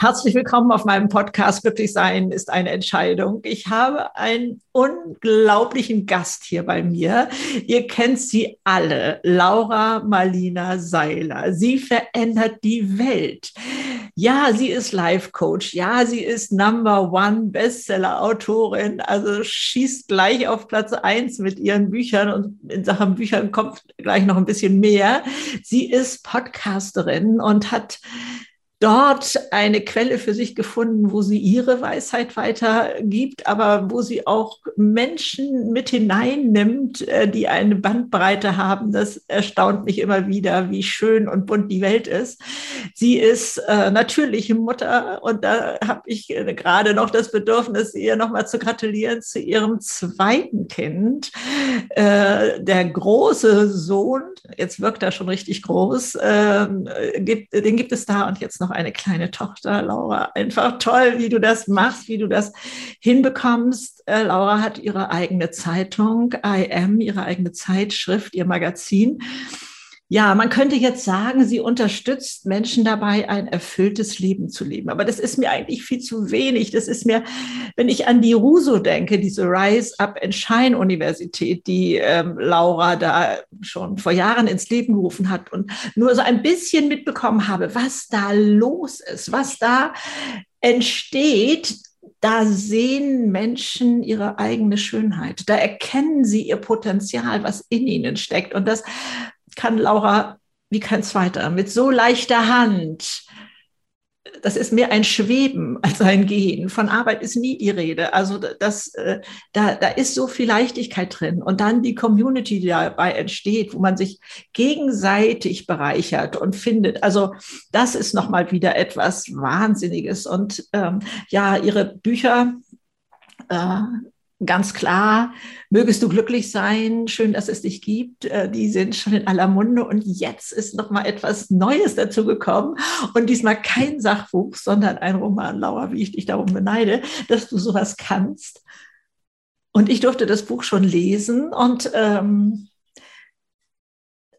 Herzlich willkommen auf meinem Podcast Glücklich sein ist eine Entscheidung. Ich habe einen unglaublichen Gast hier bei mir. Ihr kennt sie alle, Laura Marlina Seiler. Sie verändert die Welt. Ja, sie ist Life Coach. Ja, sie ist Number One Bestseller Autorin. Also schießt gleich auf Platz eins mit ihren Büchern und in Sachen Büchern kommt gleich noch ein bisschen mehr. Sie ist Podcasterin und hat dort eine Quelle für sich gefunden, wo sie ihre Weisheit weitergibt, aber wo sie auch Menschen mit hineinnimmt, äh, die eine Bandbreite haben. Das erstaunt mich immer wieder, wie schön und bunt die Welt ist. Sie ist äh, natürliche Mutter und da habe ich äh, gerade noch das Bedürfnis, ihr nochmal zu gratulieren zu ihrem zweiten Kind. Der große Sohn, jetzt wirkt er schon richtig groß, äh, gibt, den gibt es da und jetzt noch noch eine kleine Tochter, Laura. Einfach toll, wie du das machst, wie du das hinbekommst. Äh, Laura hat ihre eigene Zeitung, I Am, ihre eigene Zeitschrift, ihr Magazin. Ja, man könnte jetzt sagen, sie unterstützt Menschen dabei, ein erfülltes Leben zu leben. Aber das ist mir eigentlich viel zu wenig. Das ist mir, wenn ich an die RUSO denke, diese Rise Up and Shine Universität, die ähm, Laura da schon vor Jahren ins Leben gerufen hat und nur so ein bisschen mitbekommen habe, was da los ist, was da entsteht, da sehen Menschen ihre eigene Schönheit. Da erkennen sie ihr Potenzial, was in ihnen steckt. Und das kann Laura wie kein zweiter, mit so leichter Hand. Das ist mehr ein Schweben als ein Gehen. Von Arbeit ist nie die Rede. Also das, äh, da, da ist so viel Leichtigkeit drin. Und dann die Community, die dabei entsteht, wo man sich gegenseitig bereichert und findet. Also das ist nochmal wieder etwas Wahnsinniges. Und ähm, ja, ihre Bücher, äh, ganz klar, mögest du glücklich sein, schön, dass es dich gibt. Äh, die sind schon in aller Munde und jetzt ist noch mal etwas Neues dazu gekommen und diesmal kein Sachbuch, sondern ein Roman, Laura, wie ich dich darum beneide, dass du sowas kannst. Und ich durfte das Buch schon lesen und ähm,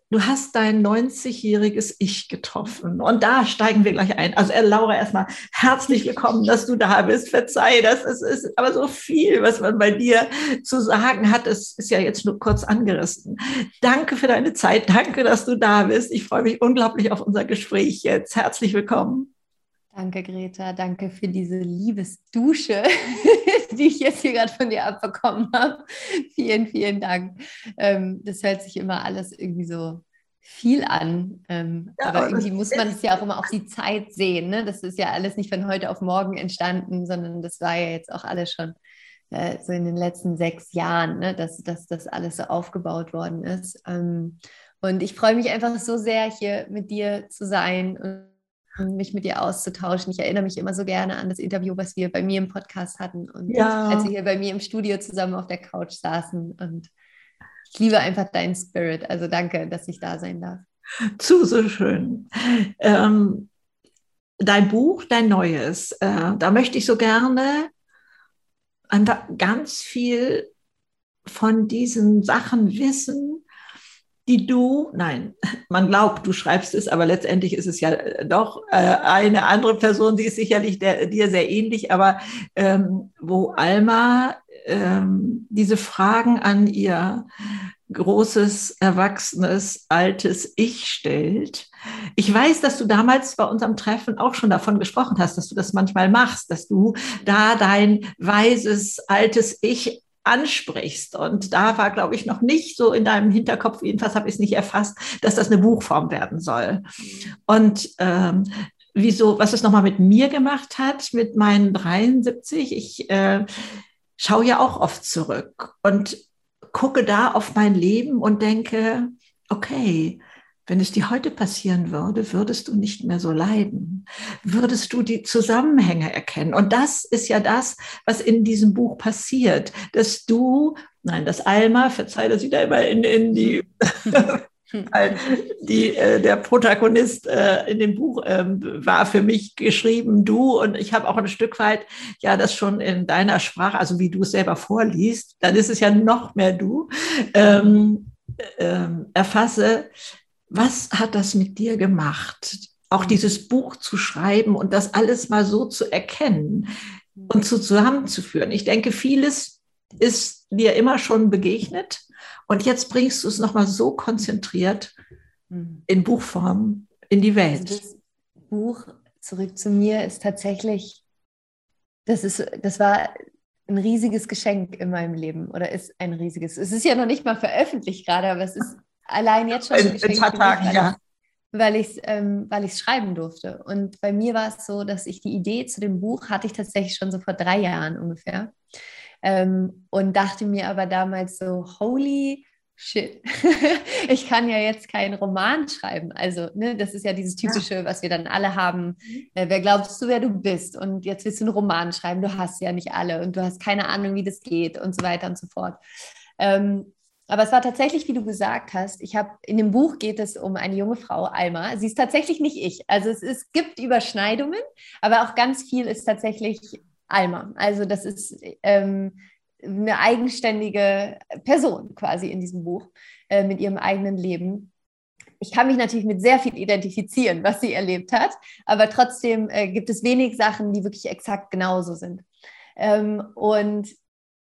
du hast dein 90-jähriges Ich getroffen. Und da steigen wir gleich ein. Also, äh, Laura, erstmal herzlich willkommen, dass du da bist. Verzeih, das ist, ist aber so viel, was man bei dir zu sagen hat. Es ist ja jetzt nur kurz angerissen. Danke für deine Zeit. Danke, dass du da bist. Ich freue mich unglaublich auf unser Gespräch jetzt. Herzlich willkommen. Danke, Greta. Danke für diese Liebesdusche, die ich jetzt hier gerade von dir abbekommen habe. Vielen, vielen Dank. Ähm, das hört sich immer alles irgendwie so viel an. Ähm, ja, aber irgendwie muss man es ja auch immer auf die Zeit sehen. Ne? Das ist ja alles nicht von heute auf morgen entstanden, sondern das war ja jetzt auch alles schon äh, so in den letzten sechs Jahren, ne? dass, dass das alles so aufgebaut worden ist. Ähm, und ich freue mich einfach so sehr, hier mit dir zu sein mich mit dir auszutauschen. Ich erinnere mich immer so gerne an das Interview, was wir bei mir im Podcast hatten und ja. als wir hier bei mir im Studio zusammen auf der Couch saßen. Und ich liebe einfach deinen Spirit. Also danke, dass ich da sein darf. Zu so schön. Ähm, dein Buch, dein neues, äh, da möchte ich so gerne einfach ganz viel von diesen Sachen wissen, die du, nein, man glaubt, du schreibst es, aber letztendlich ist es ja äh, doch äh, eine andere Person, die ist sicherlich der, dir sehr ähnlich, aber ähm, wo Alma ähm, diese Fragen an ihr großes, erwachsenes, altes Ich stellt. Ich weiß, dass du damals bei unserem Treffen auch schon davon gesprochen hast, dass du das manchmal machst, dass du da dein weises, altes Ich ansprichst. Und da war, glaube ich, noch nicht so in deinem Hinterkopf, jedenfalls habe ich es nicht erfasst, dass das eine Buchform werden soll. Und ähm, wieso, was es nochmal mit mir gemacht hat, mit meinen 73, ich äh, schaue ja auch oft zurück und gucke da auf mein Leben und denke, okay, wenn es dir heute passieren würde, würdest du nicht mehr so leiden. Würdest du die Zusammenhänge erkennen. Und das ist ja das, was in diesem Buch passiert, dass du, nein, das Alma, verzeih, dass ich da immer in, in die, die, äh, der Protagonist äh, in dem Buch ähm, war für mich geschrieben, du. Und ich habe auch ein Stück weit ja das schon in deiner Sprache, also wie du es selber vorliest, dann ist es ja noch mehr du, ähm, ähm, erfasse, was hat das mit dir gemacht? auch dieses Buch zu schreiben und das alles mal so zu erkennen und zu zusammenzuführen. Ich denke, vieles ist dir immer schon begegnet und jetzt bringst du es nochmal so konzentriert mhm. in Buchform in die Welt. Also das Buch zurück zu mir ist tatsächlich, das ist, das war ein riesiges Geschenk in meinem Leben oder ist ein riesiges. Es ist ja noch nicht mal veröffentlicht gerade, aber es ist allein jetzt schon. In ein paar Tagen, ja weil ich es ähm, weil schreiben durfte. Und bei mir war es so, dass ich die Idee zu dem Buch hatte ich tatsächlich schon so vor drei Jahren ungefähr. Ähm, und dachte mir aber damals so, holy shit, ich kann ja jetzt keinen Roman schreiben. Also, ne, das ist ja dieses typische, ja. was wir dann alle haben. Äh, wer glaubst du, wer du bist? Und jetzt willst du einen Roman schreiben, du hast ja nicht alle und du hast keine Ahnung, wie das geht und so weiter und so fort. Ähm, aber es war tatsächlich, wie du gesagt hast, ich habe in dem Buch geht es um eine junge Frau, Alma. Sie ist tatsächlich nicht ich. Also es, es gibt Überschneidungen, aber auch ganz viel ist tatsächlich Alma. Also das ist ähm, eine eigenständige Person quasi in diesem Buch äh, mit ihrem eigenen Leben. Ich kann mich natürlich mit sehr viel identifizieren, was sie erlebt hat, aber trotzdem äh, gibt es wenig Sachen, die wirklich exakt genauso sind. Ähm, und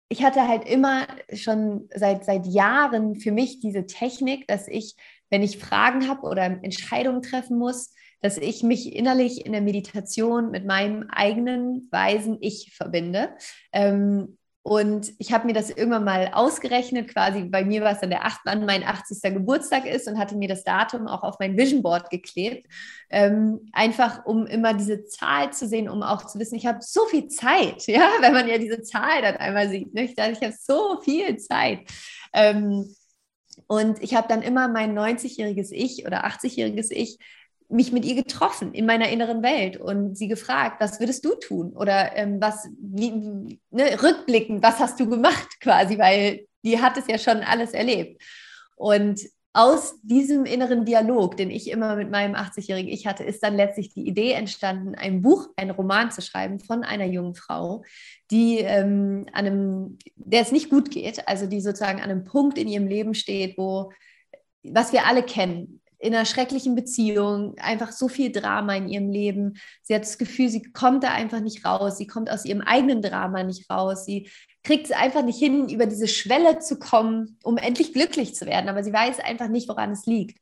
ich hatte halt immer schon seit, seit Jahren für mich diese Technik, dass ich, wenn ich Fragen habe oder Entscheidungen treffen muss, dass ich mich innerlich in der Meditation mit meinem eigenen weisen Ich verbinde. Ähm, und ich habe mir das irgendwann mal ausgerechnet, quasi bei mir war es dann der 8. Mann, mein 80. Geburtstag ist und hatte mir das Datum auch auf mein Vision Board geklebt. Ähm, einfach um immer diese Zahl zu sehen, um auch zu wissen, ich habe so viel Zeit, ja, wenn man ja diese Zahl dann einmal sieht. Ne? Ich dachte, ich habe so viel Zeit. Ähm, und ich habe dann immer mein 90-jähriges Ich oder 80-jähriges Ich mich mit ihr getroffen in meiner inneren Welt und sie gefragt, was würdest du tun? Oder ähm, was, wie, ne, rückblickend, was hast du gemacht quasi, weil die hat es ja schon alles erlebt. Und aus diesem inneren Dialog, den ich immer mit meinem 80-jährigen Ich hatte, ist dann letztlich die Idee entstanden, ein Buch, einen Roman zu schreiben von einer jungen Frau, die ähm, an einem, der es nicht gut geht, also die sozusagen an einem Punkt in ihrem Leben steht, wo was wir alle kennen, in einer schrecklichen Beziehung, einfach so viel Drama in ihrem Leben. Sie hat das Gefühl, sie kommt da einfach nicht raus. Sie kommt aus ihrem eigenen Drama nicht raus. Sie kriegt es einfach nicht hin, über diese Schwelle zu kommen, um endlich glücklich zu werden. Aber sie weiß einfach nicht, woran es liegt.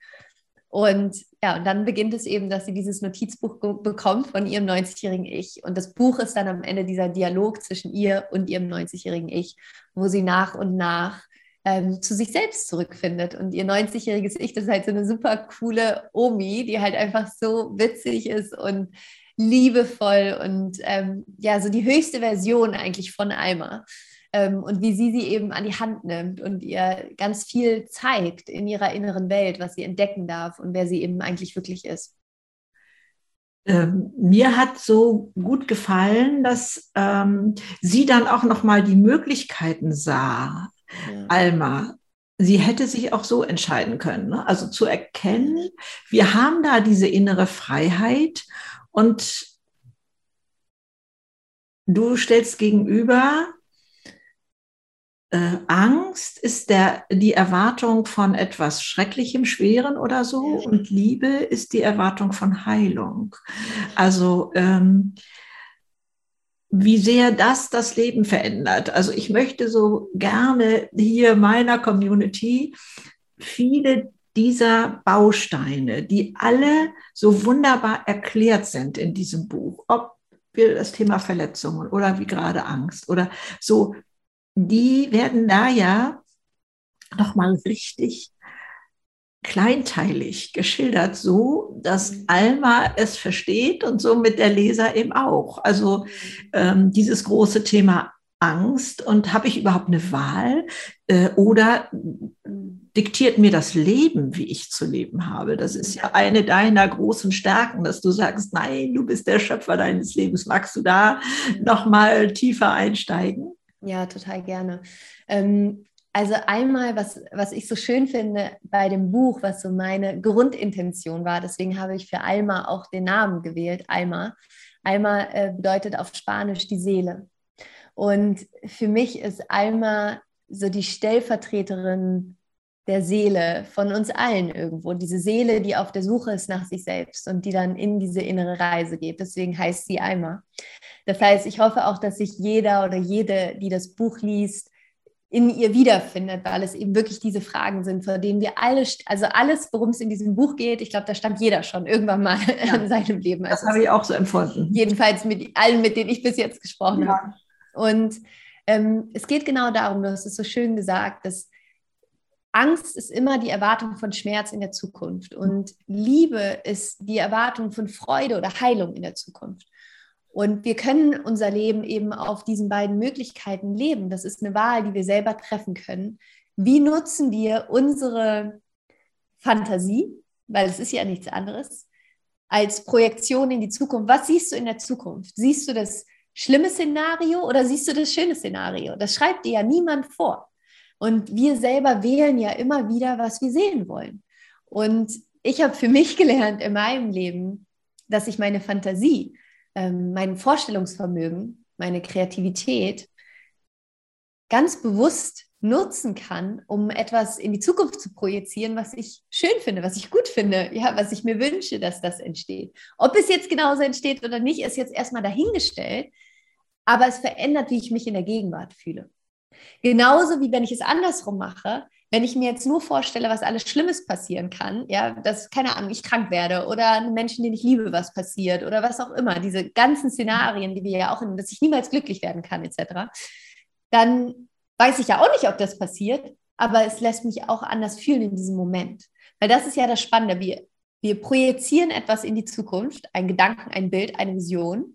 Und ja, und dann beginnt es eben, dass sie dieses Notizbuch bekommt von ihrem 90-jährigen Ich. Und das Buch ist dann am Ende dieser Dialog zwischen ihr und ihrem 90-jährigen Ich, wo sie nach und nach ähm, zu sich selbst zurückfindet. Und ihr 90-jähriges Ich, das ist halt so eine super coole Omi, die halt einfach so witzig ist und liebevoll und ähm, ja, so die höchste Version eigentlich von Alma. Ähm, und wie sie sie eben an die Hand nimmt und ihr ganz viel zeigt in ihrer inneren Welt, was sie entdecken darf und wer sie eben eigentlich wirklich ist. Ähm, mir hat so gut gefallen, dass ähm, sie dann auch noch mal die Möglichkeiten sah, ja. Alma, sie hätte sich auch so entscheiden können. Ne? Also zu erkennen, wir haben da diese innere Freiheit und du stellst gegenüber, äh, Angst ist der, die Erwartung von etwas Schrecklichem, Schweren oder so und Liebe ist die Erwartung von Heilung. Also ähm, wie sehr das das Leben verändert. Also ich möchte so gerne hier meiner Community viele dieser Bausteine, die alle so wunderbar erklärt sind in diesem Buch, ob wir das Thema Verletzungen oder wie gerade Angst oder so, die werden da ja nochmal richtig kleinteilig geschildert, so dass mhm. Alma es versteht und somit der Leser eben auch. Also mhm. ähm, dieses große Thema Angst und habe ich überhaupt eine Wahl äh, oder diktiert mir das Leben, wie ich zu leben habe. Das ist ja eine deiner großen Stärken, dass du sagst, nein, du bist der Schöpfer deines Lebens. Magst du da mhm. noch mal tiefer einsteigen? Ja, total gerne. Ähm, also einmal, was, was ich so schön finde bei dem Buch, was so meine Grundintention war, deswegen habe ich für Alma auch den Namen gewählt, Alma. Alma äh, bedeutet auf Spanisch die Seele. Und für mich ist Alma so die Stellvertreterin der Seele von uns allen irgendwo. Diese Seele, die auf der Suche ist nach sich selbst und die dann in diese innere Reise geht. Deswegen heißt sie Eimer. Das heißt, ich hoffe auch, dass sich jeder oder jede, die das Buch liest, in ihr wiederfindet, weil es eben wirklich diese Fragen sind, vor denen wir alle, also alles, worum es in diesem Buch geht, ich glaube, da stand jeder schon irgendwann mal ja. in seinem Leben. Also das habe ich auch so empfunden. Jedenfalls mit allen, mit denen ich bis jetzt gesprochen ja. habe. Und ähm, es geht genau darum, du hast es so schön gesagt, dass Angst ist immer die Erwartung von Schmerz in der Zukunft und Liebe ist die Erwartung von Freude oder Heilung in der Zukunft. Und wir können unser Leben eben auf diesen beiden Möglichkeiten leben. Das ist eine Wahl, die wir selber treffen können. Wie nutzen wir unsere Fantasie, weil es ist ja nichts anderes, als Projektion in die Zukunft? Was siehst du in der Zukunft? Siehst du das schlimme Szenario oder siehst du das schöne Szenario? Das schreibt dir ja niemand vor. Und wir selber wählen ja immer wieder, was wir sehen wollen. Und ich habe für mich gelernt in meinem Leben, dass ich meine Fantasie ähm, mein Vorstellungsvermögen, meine Kreativität ganz bewusst nutzen kann, um etwas in die Zukunft zu projizieren, was ich schön finde, was ich gut finde, ja, was ich mir wünsche, dass das entsteht. Ob es jetzt genauso entsteht oder nicht, ist jetzt erstmal dahingestellt, aber es verändert, wie ich mich in der Gegenwart fühle. Genauso wie wenn ich es andersrum mache, wenn ich mir jetzt nur vorstelle, was alles Schlimmes passieren kann, ja, dass, keine Ahnung, ich krank werde oder Menschen, den ich liebe, was passiert oder was auch immer, diese ganzen Szenarien, die wir ja auch dass ich niemals glücklich werden kann, etc., dann weiß ich ja auch nicht, ob das passiert, aber es lässt mich auch anders fühlen in diesem Moment. Weil das ist ja das Spannende. Wir, wir projizieren etwas in die Zukunft, einen Gedanken, ein Bild, eine Vision.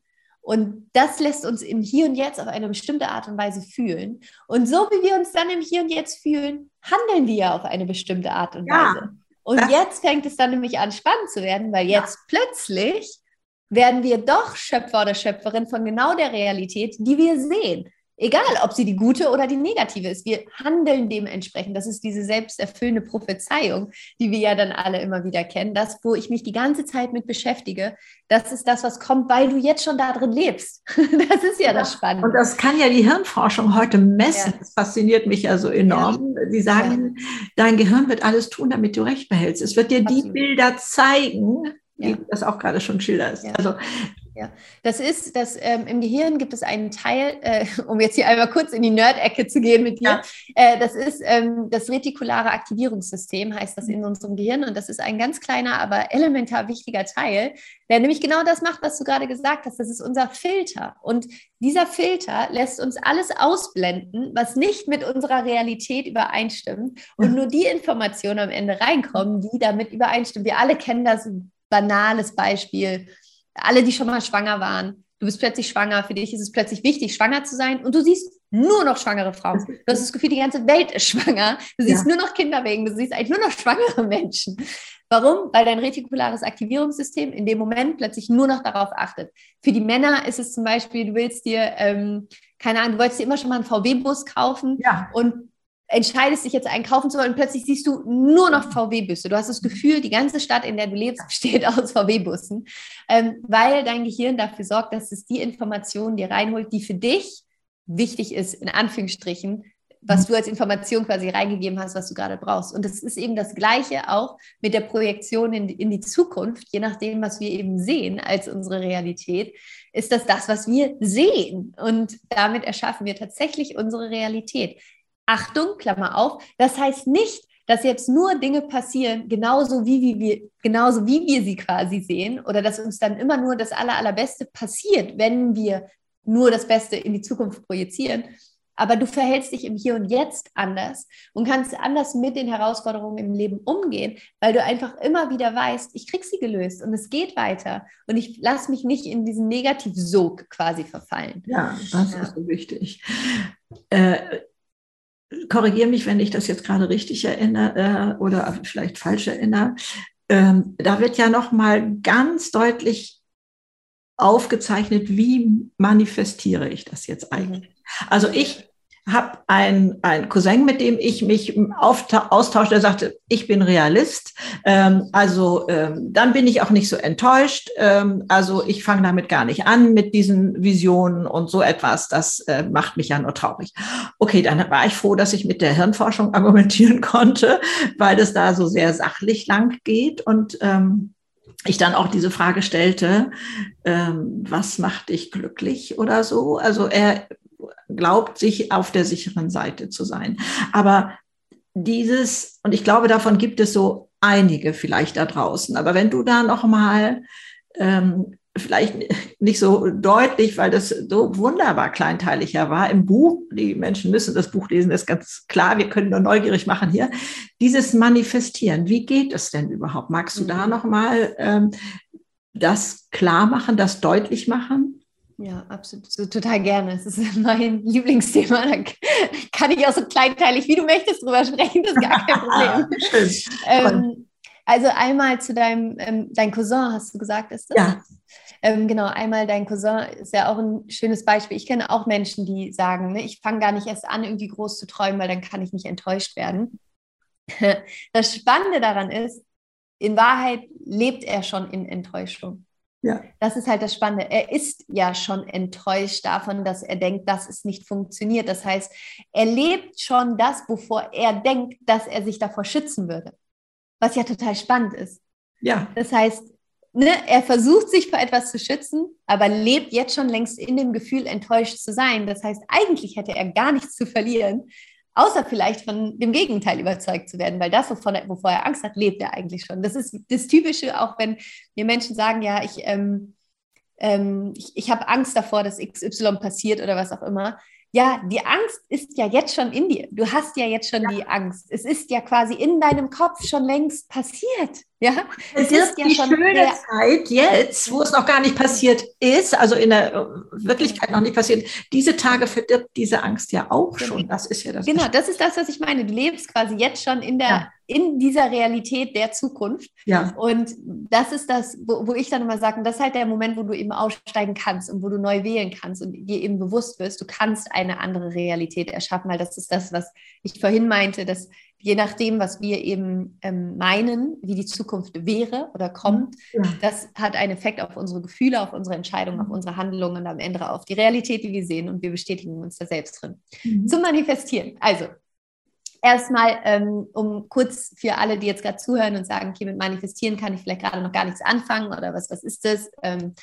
Und das lässt uns im Hier und Jetzt auf eine bestimmte Art und Weise fühlen. Und so wie wir uns dann im Hier und Jetzt fühlen, handeln wir ja auf eine bestimmte Art und ja, Weise. Und jetzt fängt es dann nämlich an, spannend zu werden, weil jetzt ja. plötzlich werden wir doch Schöpfer oder Schöpferin von genau der Realität, die wir sehen. Egal, ob sie die gute oder die negative ist. Wir handeln dementsprechend. Das ist diese selbsterfüllende Prophezeiung, die wir ja dann alle immer wieder kennen. Das, wo ich mich die ganze Zeit mit beschäftige, das ist das, was kommt, weil du jetzt schon da drin lebst. Das ist ja, ja das Spannende. Und das kann ja die Hirnforschung heute messen. Ja. Das fasziniert mich ja so enorm. Ja. Sie sagen, dein Gehirn wird alles tun, damit du recht behältst. Es wird dir Absolut. die Bilder zeigen, wie du das auch gerade schon schilderst. Also ja, das ist, dass ähm, im Gehirn gibt es einen Teil, äh, um jetzt hier einmal kurz in die Nerd-Ecke zu gehen mit dir, ja. äh, das ist ähm, das retikulare Aktivierungssystem, heißt das in unserem Gehirn. Und das ist ein ganz kleiner, aber elementar wichtiger Teil, der nämlich genau das macht, was du gerade gesagt hast. Das ist unser Filter. Und dieser Filter lässt uns alles ausblenden, was nicht mit unserer Realität übereinstimmt und nur die Informationen am Ende reinkommen, die damit übereinstimmen. Wir alle kennen das banales Beispiel alle, die schon mal schwanger waren, du bist plötzlich schwanger, für dich ist es plötzlich wichtig, schwanger zu sein und du siehst nur noch schwangere Frauen. Du hast das Gefühl, die ganze Welt ist schwanger. Du siehst ja. nur noch Kinder wegen, du siehst eigentlich nur noch schwangere Menschen. Warum? Weil dein retikulares Aktivierungssystem in dem Moment plötzlich nur noch darauf achtet. Für die Männer ist es zum Beispiel, du willst dir, ähm, keine Ahnung, du wolltest dir immer schon mal einen VW-Bus kaufen ja. und entscheidest dich jetzt einen kaufen zu wollen und plötzlich siehst du nur noch VW-Busse. Du hast das Gefühl, die ganze Stadt, in der du lebst, besteht aus VW-Bussen, ähm, weil dein Gehirn dafür sorgt, dass es die Information dir reinholt, die für dich wichtig ist, in Anführungsstrichen, was du als Information quasi reingegeben hast, was du gerade brauchst. Und es ist eben das Gleiche auch mit der Projektion in, in die Zukunft, je nachdem, was wir eben sehen als unsere Realität, ist das das, was wir sehen. Und damit erschaffen wir tatsächlich unsere Realität. Achtung, Klammer auf, das heißt nicht, dass jetzt nur Dinge passieren, genauso wie, wie wir, genauso wie wir sie quasi sehen, oder dass uns dann immer nur das Aller, Allerbeste passiert, wenn wir nur das Beste in die Zukunft projizieren. Aber du verhältst dich im Hier und Jetzt anders und kannst anders mit den Herausforderungen im Leben umgehen, weil du einfach immer wieder weißt, ich krieg sie gelöst und es geht weiter und ich lasse mich nicht in diesen Negativsog quasi verfallen. Ja, das ja. ist so wichtig. Äh, korrigiere mich, wenn ich das jetzt gerade richtig erinnere äh, oder vielleicht falsch erinnere. Ähm, da wird ja noch mal ganz deutlich aufgezeichnet, wie manifestiere ich das jetzt eigentlich. Also ich habe einen, Cousin, mit dem ich mich austausche, der sagte, ich bin Realist. Ähm, also ähm, dann bin ich auch nicht so enttäuscht. Ähm, also ich fange damit gar nicht an mit diesen Visionen und so etwas. Das äh, macht mich ja nur traurig. Okay, dann war ich froh, dass ich mit der Hirnforschung argumentieren konnte, weil es da so sehr sachlich lang geht und ähm, ich dann auch diese Frage stellte, ähm, was macht dich glücklich oder so. Also er glaubt, sich auf der sicheren Seite zu sein. Aber dieses, und ich glaube, davon gibt es so einige vielleicht da draußen. Aber wenn du da noch mal ähm, vielleicht nicht so deutlich, weil das so wunderbar kleinteiliger war im Buch. Die Menschen müssen das Buch lesen, das ist ganz klar. Wir können nur neugierig machen hier. Dieses Manifestieren, wie geht es denn überhaupt? Magst du da mhm. noch mal ähm, das klar machen, das deutlich machen? Ja, absolut. So, total gerne. Es ist mein Lieblingsthema. Da kann ich auch so kleinteilig, wie du möchtest, drüber sprechen. Das ist gar kein Problem. Schön. Ähm, also einmal zu deinem ähm, dein Cousin, hast du gesagt, ist das? Ja. Ähm, genau, einmal dein Cousin ist ja auch ein schönes Beispiel. Ich kenne auch Menschen, die sagen, ne, ich fange gar nicht erst an, irgendwie groß zu träumen, weil dann kann ich nicht enttäuscht werden. Das Spannende daran ist, in Wahrheit lebt er schon in Enttäuschung. Ja. Das ist halt das Spannende. Er ist ja schon enttäuscht davon, dass er denkt, dass es nicht funktioniert. Das heißt, er lebt schon das, wovor er denkt, dass er sich davor schützen würde. Was ja total spannend ist. Ja. Das heißt, ne, er versucht sich vor etwas zu schützen, aber lebt jetzt schon längst in dem Gefühl, enttäuscht zu sein. Das heißt, eigentlich hätte er gar nichts zu verlieren, außer vielleicht von dem Gegenteil überzeugt zu werden, weil das, wovon er, wovor er Angst hat, lebt er eigentlich schon. Das ist das Typische, auch wenn mir Menschen sagen, ja, ich, ähm, ähm, ich, ich habe Angst davor, dass XY passiert oder was auch immer. Ja, die Angst ist ja jetzt schon in dir. Du hast ja jetzt schon ja. die Angst. Es ist ja quasi in deinem Kopf schon längst passiert. Ja, es, es ist ja die schon schöne Zeit jetzt, wo es noch gar nicht passiert ist, also in der äh, Wirklichkeit noch nicht passiert. Diese Tage verdirbt diese Angst ja auch genau. schon. Das ist ja das. Genau, das ist das, was ich meine. Du lebst quasi jetzt schon in der ja. In dieser Realität der Zukunft. Ja. Und das ist das, wo, wo ich dann immer sage, das ist halt der Moment, wo du eben aussteigen kannst und wo du neu wählen kannst und dir eben bewusst wirst, du kannst eine andere Realität erschaffen, weil das ist das, was ich vorhin meinte, dass je nachdem, was wir eben ähm, meinen, wie die Zukunft wäre oder kommt, ja. das hat einen Effekt auf unsere Gefühle, auf unsere Entscheidungen, auf mhm. unsere Handlungen und am Ende auf die Realität, die wir sehen und wir bestätigen uns da selbst drin. Mhm. Zum Manifestieren. Also, erstmal, ähm, um kurz für alle, die jetzt gerade zuhören und sagen, okay, mit Manifestieren kann ich vielleicht gerade noch gar nichts anfangen oder was, was ist das? Ähm,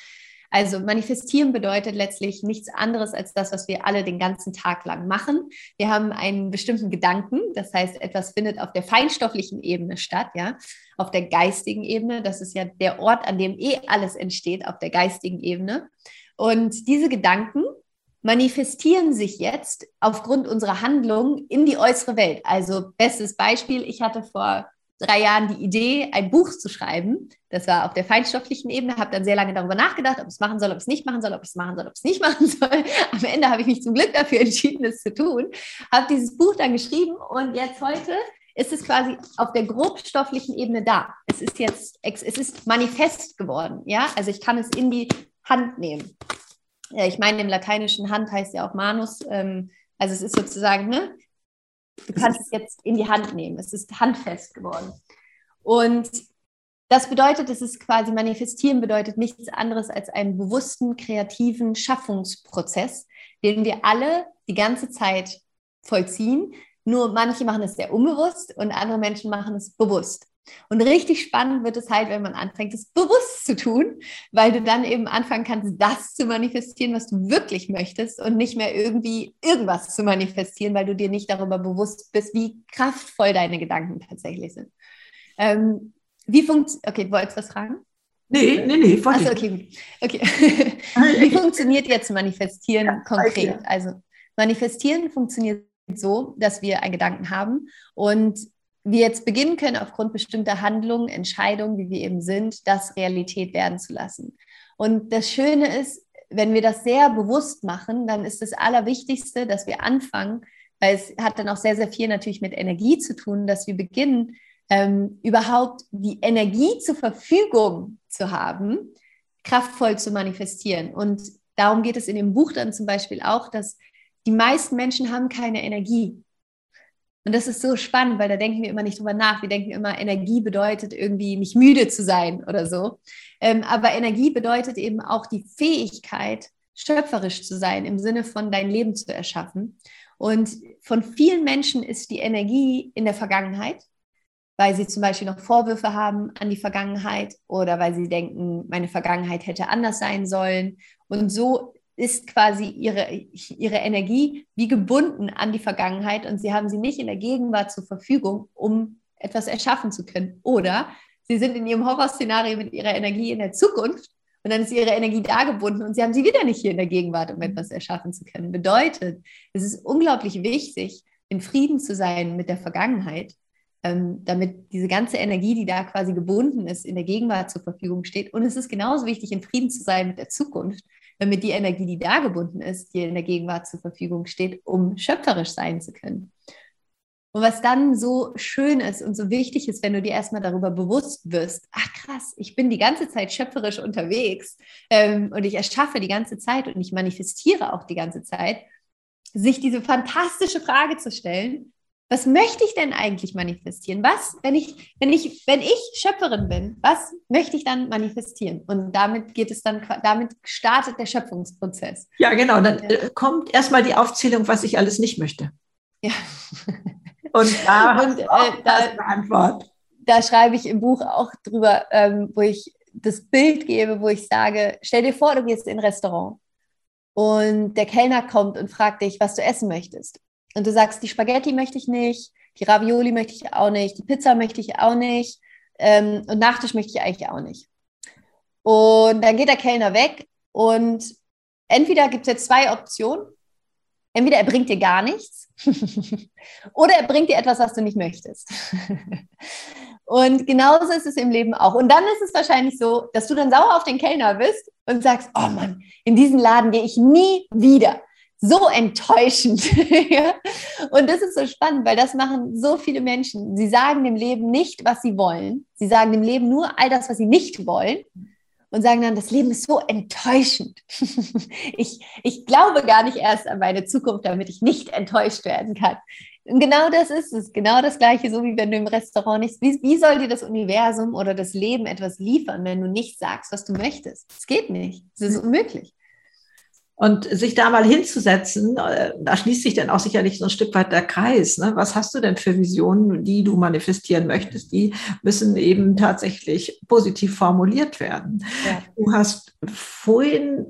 also manifestieren bedeutet letztlich nichts anderes als das, was wir alle den ganzen Tag lang machen. Wir haben einen bestimmten Gedanken, das heißt, etwas findet auf der feinstofflichen Ebene statt, ja, auf der geistigen Ebene. Das ist ja der Ort, an dem eh alles entsteht, auf der geistigen Ebene. Und diese Gedanken manifestieren sich jetzt aufgrund unserer Handlungen in die äußere Welt. Also bestes Beispiel, ich hatte vor drei Jahren die Idee, ein Buch zu schreiben. Das war auf der feinstofflichen Ebene, habe dann sehr lange darüber nachgedacht, ob ich es machen soll, ob ich es nicht machen soll, ob ich es machen soll, ob ich es nicht machen soll. Am Ende habe ich mich zum Glück dafür entschieden, es zu tun, habe dieses Buch dann geschrieben und jetzt heute ist es quasi auf der grobstofflichen Ebene da. Es ist jetzt, es ist manifest geworden, ja, also ich kann es in die Hand nehmen. Ich meine, im Lateinischen Hand heißt ja auch Manus, ähm, also es ist sozusagen, ne, Du kannst es jetzt in die Hand nehmen. Es ist handfest geworden. Und das bedeutet, es ist quasi manifestieren bedeutet nichts anderes als einen bewussten, kreativen Schaffungsprozess, den wir alle die ganze Zeit vollziehen. Nur manche machen es sehr unbewusst und andere Menschen machen es bewusst. Und richtig spannend wird es halt, wenn man anfängt, es bewusst zu tun, weil du dann eben anfangen kannst, das zu manifestieren, was du wirklich möchtest und nicht mehr irgendwie irgendwas zu manifestieren, weil du dir nicht darüber bewusst bist, wie kraftvoll deine Gedanken tatsächlich sind. Ähm, wie funktioniert, okay, wolltest du was fragen? Nee, nee, nee. Achso, okay. Okay. wie funktioniert jetzt Manifestieren ja, konkret? Also Manifestieren funktioniert so, dass wir einen Gedanken haben und wir jetzt beginnen können, aufgrund bestimmter Handlungen, Entscheidungen, wie wir eben sind, das Realität werden zu lassen. Und das Schöne ist, wenn wir das sehr bewusst machen, dann ist das Allerwichtigste, dass wir anfangen, weil es hat dann auch sehr, sehr viel natürlich mit Energie zu tun, dass wir beginnen, ähm, überhaupt die Energie zur Verfügung zu haben, kraftvoll zu manifestieren. Und darum geht es in dem Buch dann zum Beispiel auch, dass die meisten Menschen haben keine Energie. Und das ist so spannend, weil da denken wir immer nicht drüber nach. Wir denken immer, Energie bedeutet irgendwie nicht müde zu sein oder so. Ähm, aber Energie bedeutet eben auch die Fähigkeit, schöpferisch zu sein, im Sinne von dein Leben zu erschaffen. Und von vielen Menschen ist die Energie in der Vergangenheit, weil sie zum Beispiel noch Vorwürfe haben an die Vergangenheit oder weil sie denken, meine Vergangenheit hätte anders sein sollen. Und so ist quasi ihre, ihre Energie wie gebunden an die Vergangenheit und sie haben sie nicht in der Gegenwart zur Verfügung, um etwas erschaffen zu können. Oder sie sind in ihrem Horrorszenario mit ihrer Energie in der Zukunft und dann ist ihre Energie da gebunden und sie haben sie wieder nicht hier in der Gegenwart, um etwas erschaffen zu können. Bedeutet, es ist unglaublich wichtig, in Frieden zu sein mit der Vergangenheit, ähm, damit diese ganze Energie, die da quasi gebunden ist, in der Gegenwart zur Verfügung steht. Und es ist genauso wichtig, in Frieden zu sein mit der Zukunft, damit die Energie, die da gebunden ist, dir in der Gegenwart zur Verfügung steht, um schöpferisch sein zu können. Und was dann so schön ist und so wichtig ist, wenn du dir erstmal darüber bewusst wirst, ach krass, ich bin die ganze Zeit schöpferisch unterwegs ähm, und ich erschaffe die ganze Zeit und ich manifestiere auch die ganze Zeit, sich diese fantastische Frage zu stellen, was möchte ich denn eigentlich manifestieren? Was, wenn ich, wenn ich, wenn ich Schöpferin bin, was möchte ich dann manifestieren? Und damit geht es dann, damit startet der Schöpfungsprozess. Ja, genau. Dann ja. Äh, kommt erstmal die Aufzählung, was ich alles nicht möchte. Ja. Und da Und, äh, da, eine Antwort. Da schreibe ich im Buch auch drüber, ähm, wo ich das Bild gebe, wo ich sage, stell dir vor, du gehst in ein Restaurant und der Kellner kommt und fragt dich, was du essen möchtest und du sagst, die Spaghetti möchte ich nicht, die Ravioli möchte ich auch nicht, die Pizza möchte ich auch nicht ähm, und Nachtisch möchte ich eigentlich auch nicht. Und dann geht der Kellner weg und entweder gibt es jetzt zwei Optionen. Entweder er bringt dir gar nichts oder er bringt dir etwas, was du nicht möchtest. und genauso ist es im Leben auch. Und dann ist es wahrscheinlich so, dass du dann sauer auf den Kellner bist und sagst, oh Mann, in diesen Laden gehe ich nie wieder so enttäuschend. und das ist so spannend, weil das machen so viele Menschen. Sie sagen dem Leben nicht, was sie wollen. Sie sagen dem Leben nur all das, was sie nicht wollen. Und sagen dann, das Leben ist so enttäuschend. ich, ich glaube gar nicht erst an meine Zukunft, damit ich nicht enttäuscht werden kann. Und genau das ist es. Genau das Gleiche, so wie wenn du im Restaurant nicht. Wie, wie soll dir das Universum oder das Leben etwas liefern, wenn du nicht sagst, was du möchtest? Es geht nicht. Es ist unmöglich. Und sich da mal hinzusetzen, äh, da schließt sich dann auch sicherlich so ein Stück weit der Kreis. Ne? Was hast du denn für Visionen, die du manifestieren möchtest? Die müssen eben tatsächlich positiv formuliert werden. Ja. Du hast vorhin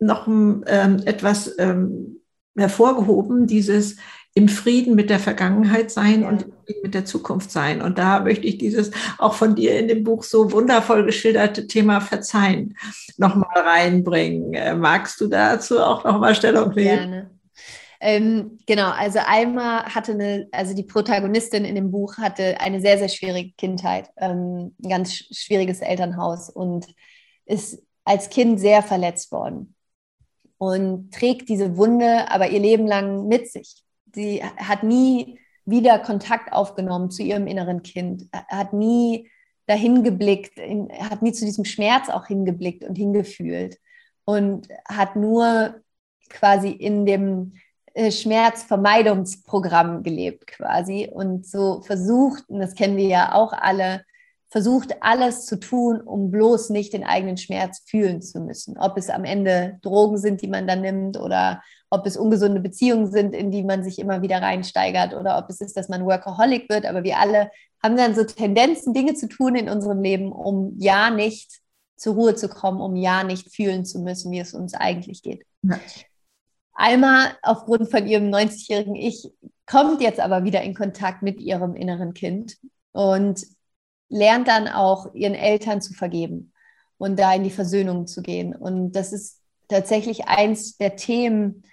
noch ähm, etwas ähm, hervorgehoben, dieses im Frieden mit der Vergangenheit sein ja. und im Frieden mit der Zukunft sein. Und da möchte ich dieses auch von dir in dem Buch so wundervoll geschilderte Thema Verzeihen nochmal reinbringen. Äh, magst du dazu auch nochmal Stellung nehmen? Gerne. Ähm, genau, also Alma hatte eine, also die Protagonistin in dem Buch hatte eine sehr, sehr schwierige Kindheit, ähm, ein ganz schwieriges Elternhaus und ist als Kind sehr verletzt worden und trägt diese Wunde aber ihr Leben lang mit sich sie hat nie wieder Kontakt aufgenommen zu ihrem inneren Kind, hat nie dahin geblickt, hat nie zu diesem Schmerz auch hingeblickt und hingefühlt und hat nur quasi in dem äh, Schmerzvermeidungsprogramm gelebt quasi und so versucht, und das kennen wir ja auch alle, versucht alles zu tun, um bloß nicht den eigenen Schmerz fühlen zu müssen. Ob es am Ende Drogen sind, die man dann nimmt oder ob es ungesunde Beziehungen sind, in die man sich immer wieder reinsteigert oder ob es ist, dass man Workaholic wird. Aber wir alle haben dann so Tendenzen, Dinge zu tun in unserem Leben, um ja nicht zur Ruhe zu kommen, um ja nicht fühlen zu müssen, wie es uns eigentlich geht. Ja. Alma, aufgrund von ihrem 90-jährigen Ich, kommt jetzt aber wieder in Kontakt mit ihrem inneren Kind und lernt dann auch ihren Eltern zu vergeben und da in die Versöhnung zu gehen. Und das ist tatsächlich eins der Themen,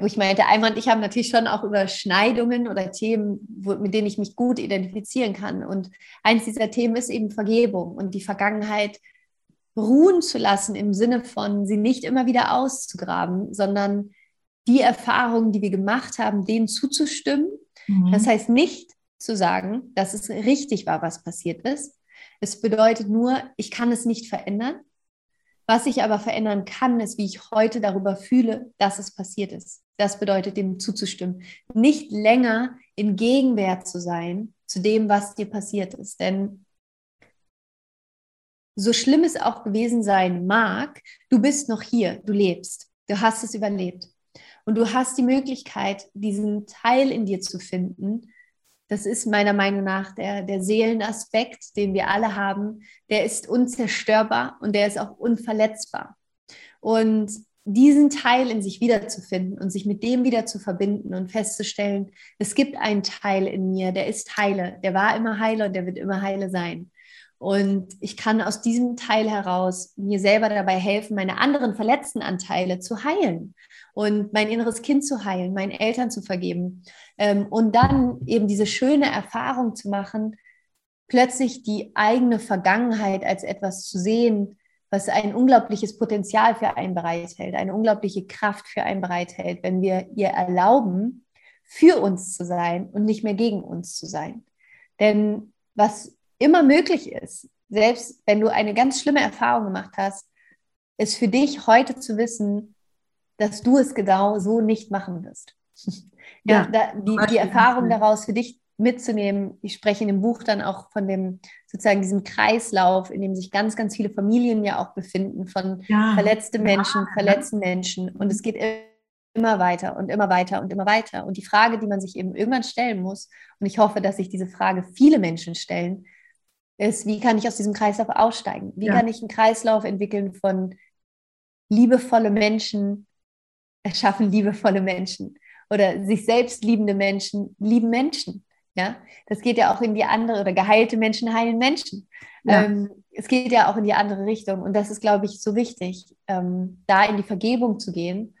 wo ich meinte, Einmal und ich haben natürlich schon auch Überschneidungen oder Themen, wo, mit denen ich mich gut identifizieren kann. Und eins dieser Themen ist eben Vergebung und die Vergangenheit ruhen zu lassen im Sinne von, sie nicht immer wieder auszugraben, sondern die Erfahrungen, die wir gemacht haben, denen zuzustimmen. Mhm. Das heißt nicht zu sagen, dass es richtig war, was passiert ist. Es bedeutet nur, ich kann es nicht verändern, Was ich aber verändern kann, ist, wie ich heute darüber fühle, dass es passiert ist. Das bedeutet, dem zuzustimmen. Nicht länger in Gegenwert zu sein zu dem, was dir passiert ist. Denn so schlimm es auch gewesen sein mag, du bist noch hier, du lebst, du hast es überlebt. Und du hast die Möglichkeit, diesen Teil in dir zu finden. Das ist meiner Meinung nach der, der Seelenaspekt, den wir alle haben. Der ist unzerstörbar und der ist auch unverletzbar. Und diesen Teil in sich wiederzufinden und sich mit dem wieder zu verbinden und festzustellen, es gibt einen Teil in mir, der ist heile, der war immer heile und der wird immer heile sein. Und ich kann aus diesem Teil heraus mir selber dabei helfen, meine anderen verletzten Anteile zu heilen und mein inneres Kind zu heilen, meinen Eltern zu vergeben ähm, und dann eben diese schöne Erfahrung zu machen, plötzlich die eigene Vergangenheit als etwas zu sehen, was ein unglaubliches Potenzial für einen bereithält, eine unglaubliche Kraft für einen bereithält, wenn wir ihr erlauben, für uns zu sein und nicht mehr gegen uns zu sein. Denn was immer möglich ist, selbst wenn du eine ganz schlimme Erfahrung gemacht hast, ist für dich heute zu wissen, dass du es genau so nicht machen wirst. ja, ja die, die Erfahrung daraus für dich mitzunehmen. Ich spreche in dem Buch dann auch von dem sozusagen diesem Kreislauf, in dem sich ganz, ganz viele Familien ja auch befinden, von ja. verletzte Menschen, ja. verletzten Menschen. Und es geht immer weiter und immer weiter und immer weiter. Und die Frage, die man sich eben irgendwann stellen muss, und ich hoffe, dass sich diese Frage viele Menschen stellen, ist, wie kann ich aus diesem Kreislauf aussteigen? Wie ja. kann ich einen Kreislauf entwickeln von liebevolle Menschen erschaffen liebevolle Menschen oder sich selbst liebende Menschen lieben Menschen? Ja, das geht ja auch in die andere oder geheilte Menschen heilen Menschen. Ja. Ähm, es geht ja auch in die andere Richtung und das ist, glaube ich, so wichtig, ähm, da in die Vergebung zu gehen.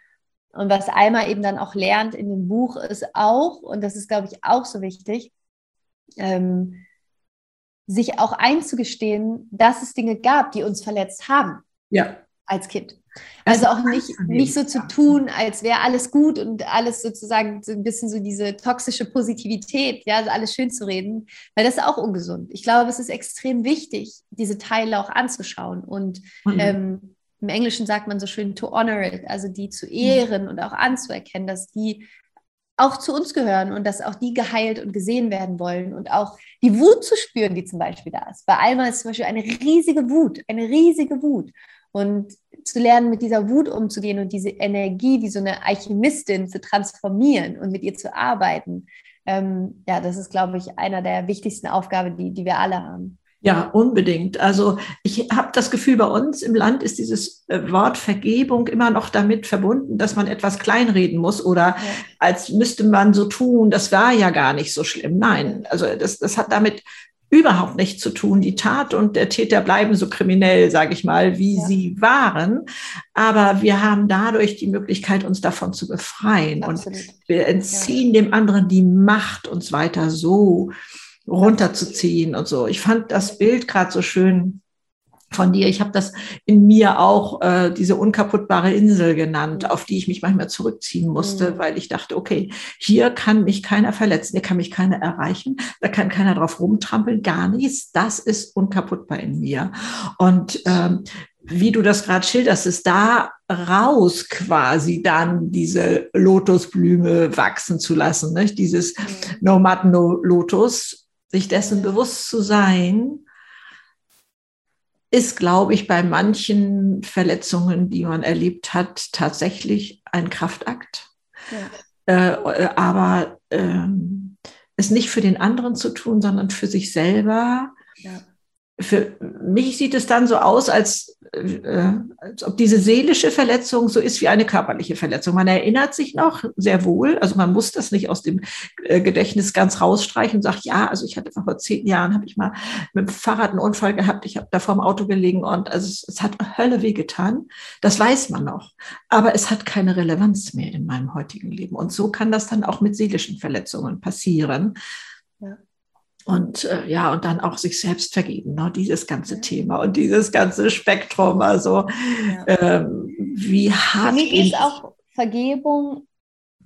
Und was Alma eben dann auch lernt in dem Buch ist auch, und das ist, glaube ich, auch so wichtig, ähm, sich auch einzugestehen, dass es Dinge gab, die uns verletzt haben. Ja. Als Kind. Also auch nicht, nicht so zu tun, als wäre alles gut und alles sozusagen so ein bisschen so diese toxische Positivität, ja, also alles schön zu reden, weil das ist auch ungesund. Ich glaube, es ist extrem wichtig, diese Teile auch anzuschauen und mhm. ähm, im Englischen sagt man so schön to honor it, also die zu ehren mhm. und auch anzuerkennen, dass die auch zu uns gehören und dass auch die geheilt und gesehen werden wollen und auch die Wut zu spüren, die zum Beispiel da ist. Bei Alma ist zum Beispiel eine riesige Wut, eine riesige Wut. Und zu lernen, mit dieser Wut umzugehen und diese Energie wie so eine Alchemistin zu transformieren und mit ihr zu arbeiten, ähm, ja, das ist, glaube ich, einer der wichtigsten Aufgaben, die, die wir alle haben. Ja, unbedingt. Also ich habe das Gefühl, bei uns im Land ist dieses äh, Wort Vergebung immer noch damit verbunden, dass man etwas kleinreden muss oder ja. als müsste man so tun, das war ja gar nicht so schlimm. Nein, also das, das hat damit überhaupt nichts zu tun. Die Tat und der Täter bleiben so kriminell, sage ich mal, wie ja. sie waren. Aber wir haben dadurch die Möglichkeit, uns davon zu befreien. Absolut. Und wir entziehen ja. dem anderen die Macht, uns weiter so runterzuziehen und so. Ich fand das Bild gerade so schön von dir. Ich habe das in mir auch äh, diese unkaputtbare Insel genannt, mhm. auf die ich mich manchmal zurückziehen musste, mhm. weil ich dachte, okay, hier kann mich keiner verletzen, hier kann mich keiner erreichen, da kann keiner drauf rumtrampeln, gar nichts. Das ist unkaputtbar in mir. Und ähm, wie du das gerade schilderst, ist da raus quasi dann diese Lotusblume wachsen zu lassen, nicht? dieses mhm. Nomad No Lotus, sich dessen bewusst zu sein, ist, glaube ich, bei manchen Verletzungen, die man erlebt hat, tatsächlich ein Kraftakt. Ja. Äh, aber ähm, es nicht für den anderen zu tun, sondern für sich selber. Ja. Für mich sieht es dann so aus, als äh, als ob diese seelische Verletzung so ist wie eine körperliche Verletzung. Man erinnert sich noch sehr wohl, also man muss das nicht aus dem äh, Gedächtnis ganz rausstreichen und sagt, ja, also ich hatte vor zehn Jahren, habe ich mal mit dem Fahrrad einen Unfall gehabt, ich habe da vor dem Auto gelegen und also es, es hat Hölle weh getan. Das weiß man noch, aber es hat keine Relevanz mehr in meinem heutigen Leben. Und so kann das dann auch mit seelischen Verletzungen passieren. Ja. Und äh, ja, und dann auch sich selbst vergeben, ne? dieses ganze ja. Thema und dieses ganze Spektrum. Also ja. ähm, wie hart. Für mich ist auch Vergebung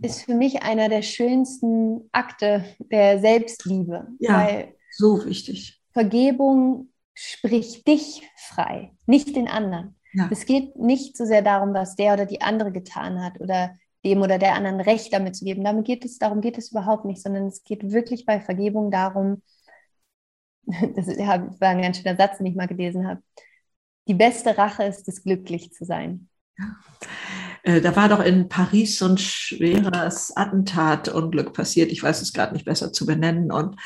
ist für mich einer der schönsten Akte der Selbstliebe. Ja, so wichtig. Vergebung spricht dich frei, nicht den anderen. Ja. Es geht nicht so sehr darum, was der oder die andere getan hat oder dem oder der anderen Recht damit zu geben. Damit geht es, darum geht es überhaupt nicht, sondern es geht wirklich bei Vergebung darum, das war ein ganz schöner Satz, den ich mal gelesen habe. Die beste Rache ist es, glücklich zu sein. Äh, da war doch in Paris so ein schweres Attentatunglück passiert. Ich weiß es gerade nicht besser zu benennen. Und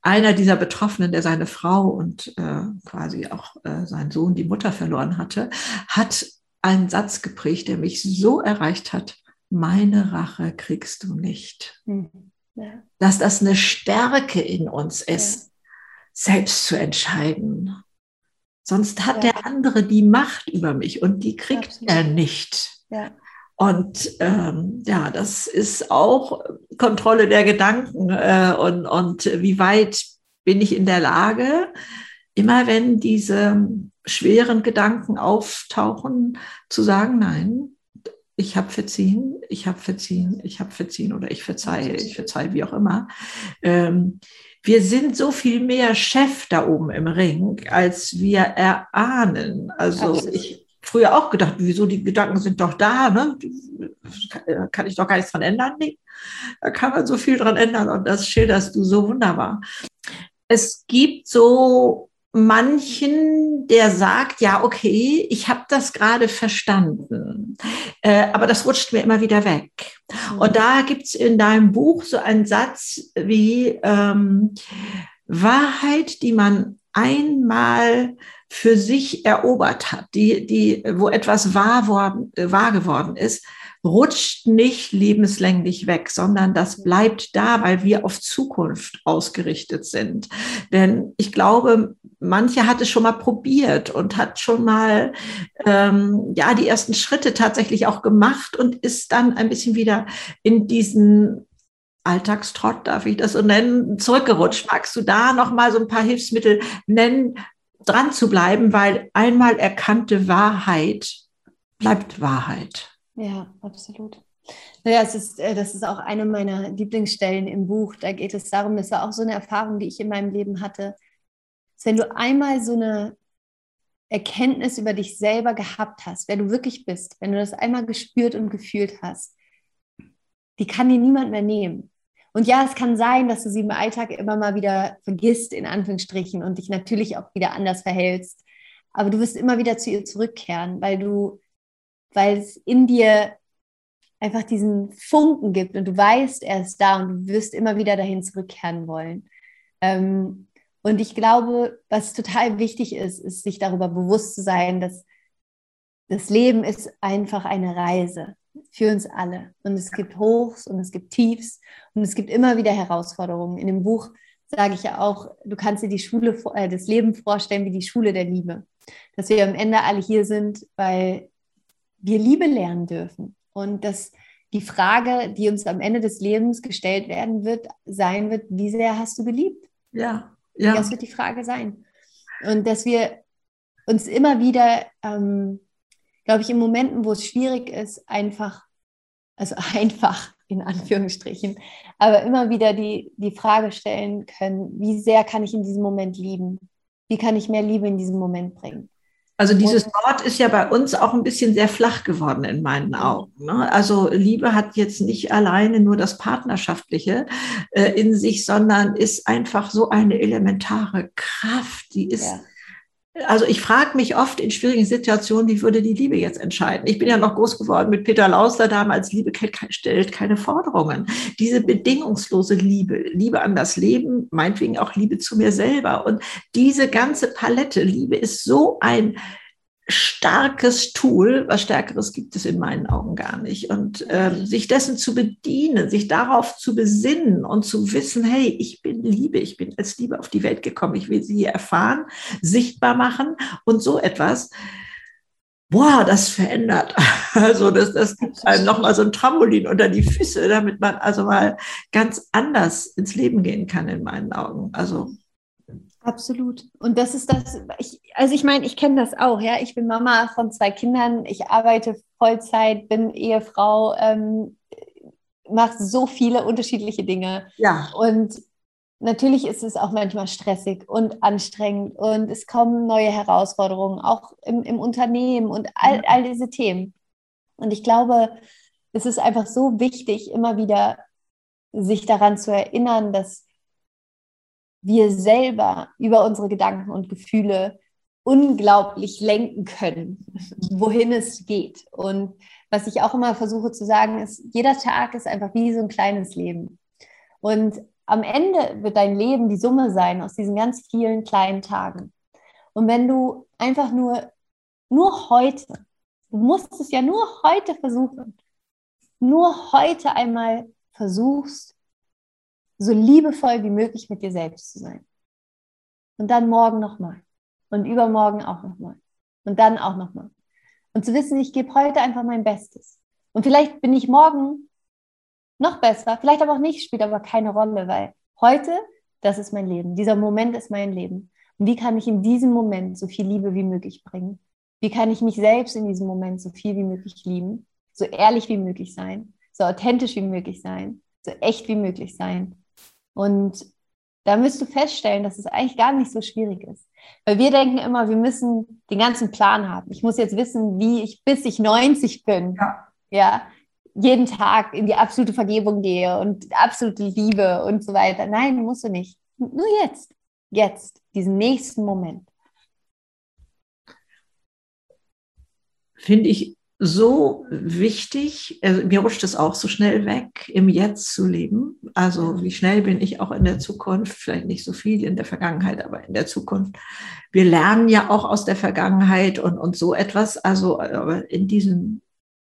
einer dieser Betroffenen, der seine Frau und äh, quasi auch äh, seinen Sohn, die Mutter verloren hatte, hat einen Satz geprägt, der mich so erreicht hat. Meine Rache kriegst du nicht. Mhm. Ja. Dass das eine Stärke in uns ist, ja. selbst zu entscheiden. Sonst hat ja. der andere die Macht über mich und die kriegt Absolut. er nicht. Und ähm, ja, das ist auch Kontrolle der Gedanken äh, und, und wie weit bin ich in der Lage, immer wenn diese schweren Gedanken auftauchen, zu sagen, nein, ich habe verziehen, ich habe verziehen, ich habe verziehen oder ich verzeihe, ich verzeihe, wie auch immer. Ähm, wir sind so viel mehr Chef da oben im Ring, als wir erahnen. Also Absolut. ich früher auch gedacht, wieso die Gedanken sind doch da, ne? Kann ich doch gar nichts dran ändern. Nee, da kann man so viel dran ändern und das schilderst du so wunderbar. Es gibt so manchen, der sagt, ja, okay, ich habe das gerade verstanden, äh, aber das rutscht mir immer wieder weg. Mhm. Und da gibt es in deinem Buch so einen Satz wie ähm, Wahrheit, die man einmal für sich erobert hat, die, die, wo etwas wahr, worden, wahr geworden ist, rutscht nicht lebenslänglich weg, sondern das bleibt da, weil wir auf Zukunft ausgerichtet sind. Denn ich glaube, manche hat es schon mal probiert und hat schon mal ähm, ja die ersten Schritte tatsächlich auch gemacht und ist dann ein bisschen wieder in diesen Alltagstrott, darf ich das so nennen, zurückgerutscht. Magst du da noch mal so ein paar Hilfsmittel nennen, dran zu bleiben, weil einmal erkannte Wahrheit bleibt Wahrheit. Ja, absolut. Naja, es ist, äh, das ist auch eine meiner Lieblingsstellen im Buch. Da geht es darum, das war auch so eine Erfahrung, die ich in meinem Leben hatte. Dass wenn du einmal so eine Erkenntnis über dich selber gehabt hast, wer du wirklich bist, wenn du das einmal gespürt und gefühlt hast, die kann dir niemand mehr nehmen. Und ja, es kann sein, dass du sie im Alltag immer mal wieder vergisst, in Anführungsstrichen, und dich natürlich auch wieder anders verhältst. Aber du wirst immer wieder zu ihr zurückkehren, weil du, weil es in dir einfach diesen Funken gibt und du weißt, er ist da und du wirst immer wieder dahin zurückkehren wollen. Ähm, und ich glaube, was total wichtig ist, ist, sich darüber bewusst zu sein, dass das Leben ist einfach eine Reise für uns alle. Und es gibt Hochs und es gibt Tiefs und es gibt immer wieder Herausforderungen. In dem Buch sage ich ja auch, du kannst dir die Schule, äh, das Leben vorstellen wie die Schule der Liebe. Dass wir am Ende alle hier sind, weil wir Liebe lernen dürfen. Und dass die Frage, die uns am Ende des Lebens gestellt werden wird, sein wird, wie sehr hast du geliebt? Ja, ja. Das wird die Frage sein. Und dass wir uns immer wieder ähm, glaube ich, in Momenten, wo es schwierig ist, einfach, also einfach in Anführungsstrichen, aber immer wieder die, die Frage stellen können, wie sehr kann ich in diesem Moment lieben? Wie kann ich mehr Liebe in diesem Moment bringen? Also dieses Wort ist ja bei uns auch ein bisschen sehr flach geworden in meinen Augen. Ne? Also Liebe hat jetzt nicht alleine nur das Partnerschaftliche äh, in sich, sondern ist einfach so eine elementare Kraft, die ist ja also ich frage mich oft in schwierigen Situationen, wie würde die Liebe jetzt entscheiden? Ich bin ja noch groß geworden mit Peter Lauster damals, Liebe stellt keine Forderungen. Diese bedingungslose Liebe, Liebe an das Leben, meinetwegen auch Liebe zu mir selber. Und diese ganze Palette, Liebe ist so ein starkes Tool, was stärkeres gibt es in meinen Augen gar nicht. Und ähm, sich dessen zu bedienen, sich darauf zu besinnen und zu wissen, hey, ich bin Liebe, ich bin als Liebe auf die Welt gekommen, ich will sie erfahren, sichtbar machen und so etwas. Boah, das verändert. Also das, das gibt einem nochmal so ein Trampolin unter die Füße, damit man also mal ganz anders ins Leben gehen kann in meinen Augen. Also Absolut. Und das ist das, ich, also ich meine, ich kenne das auch, ja. Ich bin Mama von zwei Kindern, ich arbeite Vollzeit, bin Ehefrau, ähm, mache so viele unterschiedliche Dinge. Ja. Und natürlich ist es auch manchmal stressig und anstrengend und es kommen neue Herausforderungen, auch im, im Unternehmen und all, all diese Themen. Und ich glaube, es ist einfach so wichtig, immer wieder sich daran zu erinnern, dass wir selber über unsere Gedanken und Gefühle unglaublich lenken können, wohin es geht. Und was ich auch immer versuche zu sagen, ist, jeder Tag ist einfach wie so ein kleines Leben. Und am Ende wird dein Leben die Summe sein aus diesen ganz vielen kleinen Tagen. Und wenn du einfach nur, nur heute, du musst es ja nur heute versuchen, nur heute einmal versuchst, so liebevoll wie möglich mit dir selbst zu sein. Und dann morgen nochmal. Und übermorgen auch nochmal. Und dann auch nochmal. Und zu wissen, ich gebe heute einfach mein Bestes. Und vielleicht bin ich morgen noch besser, vielleicht aber auch nicht, spielt aber keine Rolle, weil heute, das ist mein Leben. Dieser Moment ist mein Leben. Und wie kann ich in diesem Moment so viel Liebe wie möglich bringen? Wie kann ich mich selbst in diesem Moment so viel wie möglich lieben? So ehrlich wie möglich sein? So authentisch wie möglich sein? So echt wie möglich sein? Und da müsst du feststellen, dass es eigentlich gar nicht so schwierig ist. Weil wir denken immer, wir müssen den ganzen Plan haben. Ich muss jetzt wissen, wie ich bis ich 90 bin. Ja. ja jeden Tag in die absolute Vergebung gehe und absolute Liebe und so weiter. Nein, musst du nicht. Nur jetzt. Jetzt. Diesen nächsten Moment. Finde ich so wichtig. Also, mir rutscht es auch so schnell weg, im Jetzt zu leben. Also wie schnell bin ich auch in der Zukunft? Vielleicht nicht so viel in der Vergangenheit, aber in der Zukunft. Wir lernen ja auch aus der Vergangenheit und, und so etwas. Also aber in diesem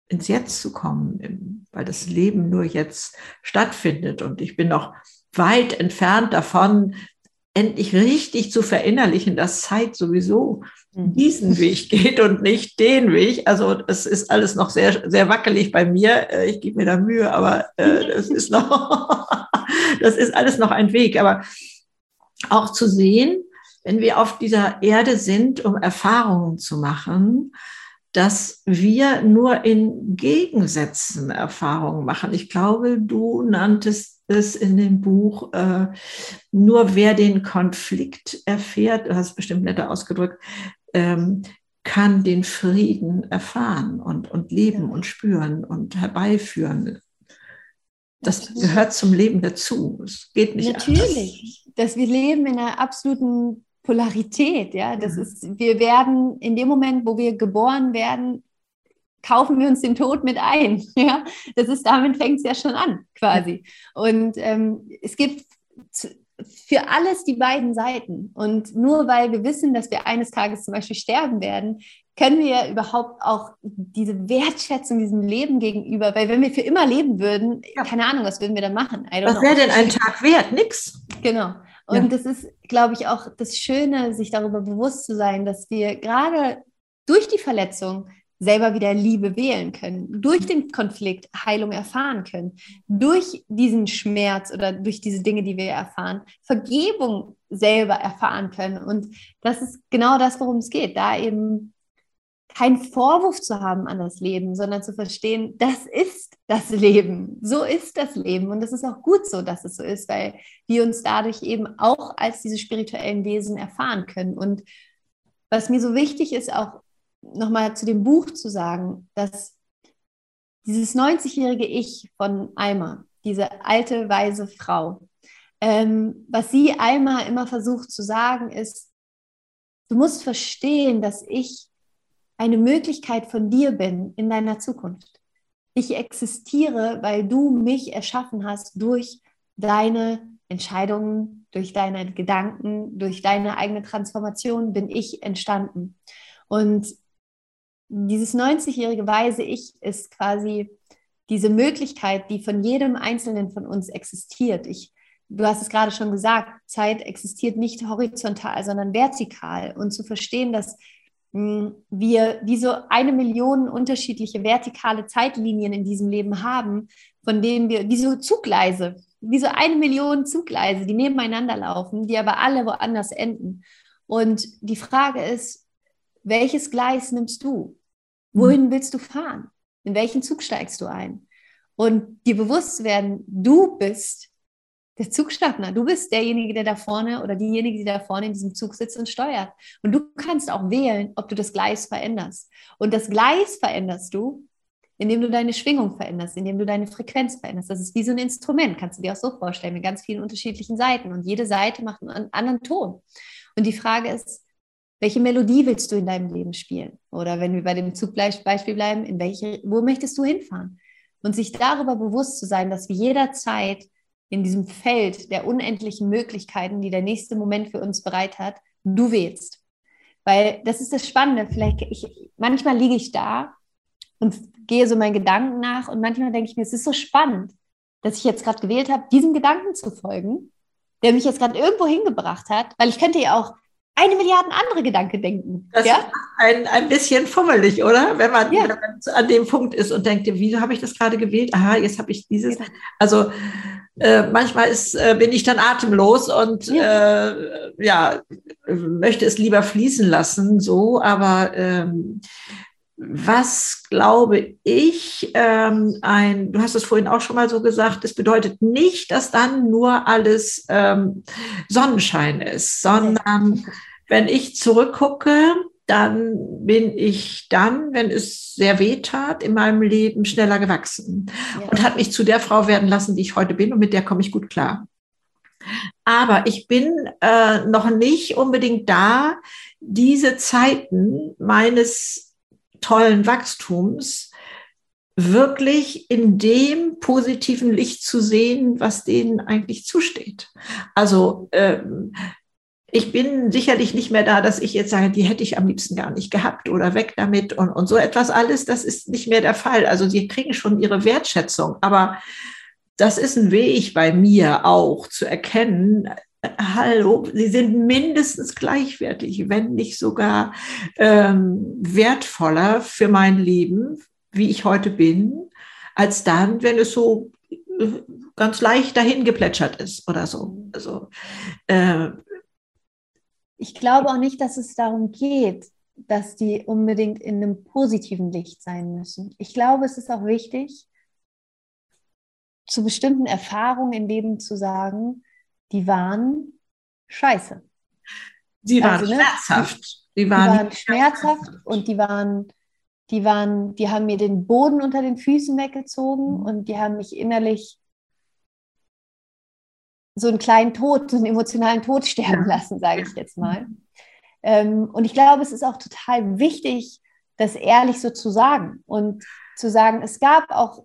ins Jetzt zu kommen, weil das Leben nur jetzt stattfindet. Und ich bin noch weit entfernt davon, endlich richtig zu verinnerlichen, dass Zeit sowieso. Diesen Weg geht und nicht den Weg. Also es ist alles noch sehr, sehr wackelig bei mir. Äh, ich gebe mir da Mühe, aber äh, das ist noch, das ist alles noch ein Weg. Aber auch zu sehen, wenn wir auf dieser Erde sind, um Erfahrungen zu machen, dass wir nur in Gegensätzen Erfahrungen machen. Ich glaube, du nanntest es in dem Buch, äh, nur wer den Konflikt erfährt, du hast bestimmt netter ausgedrückt, ähm, kann den Frieden erfahren und, und leben ja. und spüren und herbeiführen. Das Natürlich. gehört zum Leben dazu. Es geht nicht Natürlich, anders. dass wir leben in einer absoluten Polarität, ja. Das mhm. ist, wir werden in dem Moment, wo wir geboren werden, kaufen wir uns den Tod mit ein. Ja, das ist, damit fängt es ja schon an, quasi. Und ähm, es gibt für alles die beiden Seiten. Und nur weil wir wissen, dass wir eines Tages zum Beispiel sterben werden, können wir ja überhaupt auch diese Wertschätzung diesem Leben gegenüber, weil wenn wir für immer leben würden, ja. keine Ahnung, was würden wir dann machen? Was wäre denn ein Tag wert? Nix. Genau. Und ja. das ist, glaube ich, auch das Schöne, sich darüber bewusst zu sein, dass wir gerade durch die Verletzung selber wieder Liebe wählen können, durch den Konflikt Heilung erfahren können, durch diesen Schmerz oder durch diese Dinge, die wir erfahren, Vergebung selber erfahren können. Und das ist genau das, worum es geht, da eben keinen Vorwurf zu haben an das Leben, sondern zu verstehen, das ist das Leben. So ist das Leben. Und es ist auch gut so, dass es so ist, weil wir uns dadurch eben auch als diese spirituellen Wesen erfahren können. Und was mir so wichtig ist, auch nochmal zu dem Buch zu sagen, dass dieses 90-jährige Ich von Alma, diese alte, weise Frau, ähm, was sie Alma immer versucht zu sagen, ist, du musst verstehen, dass ich eine Möglichkeit von dir bin in deiner Zukunft. Ich existiere, weil du mich erschaffen hast durch deine Entscheidungen, durch deine Gedanken, durch deine eigene Transformation bin ich entstanden. Und dieses 90-jährige weise Ich ist quasi diese Möglichkeit, die von jedem Einzelnen von uns existiert. Ich, du hast es gerade schon gesagt, Zeit existiert nicht horizontal, sondern vertikal. Und zu verstehen, dass wir wie so eine Million unterschiedliche vertikale Zeitlinien in diesem Leben haben, von denen wir, wie so Zugleise, wie so eine Million Zugleise, die nebeneinander laufen, die aber alle woanders enden. Und die Frage ist, welches Gleis nimmst du? Wohin mhm. willst du fahren? In welchen Zug steigst du ein? Und dir bewusst werden, du bist der Zugschaffner. Du bist derjenige, der da vorne oder diejenige, die da vorne in diesem Zug sitzt und steuert. Und du kannst auch wählen, ob du das Gleis veränderst. Und das Gleis veränderst du, indem du deine Schwingung veränderst, indem du deine Frequenz veränderst. Das ist wie so ein Instrument, kannst du dir auch so vorstellen, mit ganz vielen unterschiedlichen Seiten. Und jede Seite macht einen anderen Ton. Und die Frage ist, welche Melodie willst du in deinem Leben spielen? Oder wenn wir bei dem Zugbeispiel bleiben, in welche, wo möchtest du hinfahren? Und sich darüber bewusst zu sein, dass wir jederzeit in diesem Feld der unendlichen Möglichkeiten, die der nächste Moment für uns bereit hat, du wählst. Weil das ist das Spannende. Vielleicht, ich, manchmal liege ich da und gehe so meinen Gedanken nach und manchmal denke ich mir, es ist so spannend, dass ich jetzt gerade gewählt habe, diesem Gedanken zu folgen, der mich jetzt gerade irgendwo hingebracht hat, weil ich könnte ja auch eine Milliarde andere Gedanken denken. Das ja? ist ein, ein bisschen fummelig, oder? Wenn man, ja. wenn man an dem Punkt ist und denkt, wieso habe ich das gerade gewählt? Aha, jetzt habe ich dieses. Genau. Also äh, manchmal ist, äh, bin ich dann atemlos und ja. Äh, ja. möchte es lieber fließen lassen, so, aber ähm, was glaube ich, ähm, ein, du hast es vorhin auch schon mal so gesagt, es bedeutet nicht, dass dann nur alles ähm, Sonnenschein ist, sondern wenn ich zurückgucke, dann bin ich dann, wenn es sehr weh tat, in meinem Leben schneller gewachsen ja. und hat mich zu der Frau werden lassen, die ich heute bin und mit der komme ich gut klar. Aber ich bin äh, noch nicht unbedingt da, diese Zeiten meines tollen Wachstums wirklich in dem positiven Licht zu sehen, was denen eigentlich zusteht. Also ähm, ich bin sicherlich nicht mehr da, dass ich jetzt sage, die hätte ich am liebsten gar nicht gehabt oder weg damit und, und so etwas alles. Das ist nicht mehr der Fall. Also sie kriegen schon ihre Wertschätzung, aber das ist ein Weg bei mir auch zu erkennen, hallo, sie sind mindestens gleichwertig, wenn nicht sogar ähm, wertvoller für mein Leben, wie ich heute bin, als dann, wenn es so äh, ganz leicht dahin geplätschert ist oder so. Also, äh, ich glaube auch nicht, dass es darum geht, dass die unbedingt in einem positiven Licht sein müssen. Ich glaube, es ist auch wichtig, zu bestimmten Erfahrungen im Leben zu sagen, die waren scheiße. Sie waren also, ne, schmerzhaft. Die, die waren, die waren schmerzhaft und die waren, die waren, die haben mir den Boden unter den Füßen weggezogen mhm. und die haben mich innerlich so einen kleinen Tod, so einen emotionalen Tod sterben lassen, sage ich jetzt mal. Ähm, und ich glaube, es ist auch total wichtig, das ehrlich so zu sagen und zu sagen, es gab auch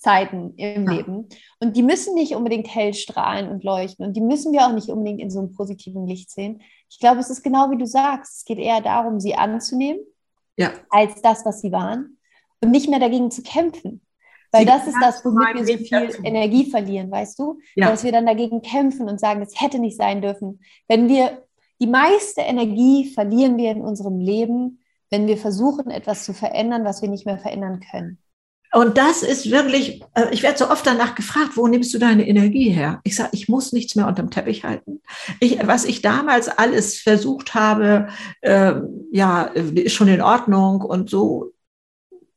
Schattenzeiten im ja. Leben und die müssen nicht unbedingt hell strahlen und leuchten und die müssen wir auch nicht unbedingt in so einem positiven Licht sehen. Ich glaube, es ist genau wie du sagst, es geht eher darum, sie anzunehmen, ja. als das, was sie waren und nicht mehr dagegen zu kämpfen. Weil das ist das, womit wir so viel dazu. Energie verlieren, weißt du? Ja. Dass wir dann dagegen kämpfen und sagen, es hätte nicht sein dürfen. Wenn wir die meiste Energie verlieren wir in unserem Leben, wenn wir versuchen, etwas zu verändern, was wir nicht mehr verändern können. Und das ist wirklich, äh, ich werde so oft danach gefragt, wo nimmst du deine Energie her? Ich sage, ich muss nichts mehr unterm Teppich halten. Ich, was ich damals alles versucht habe, äh, ja, ist schon in Ordnung und so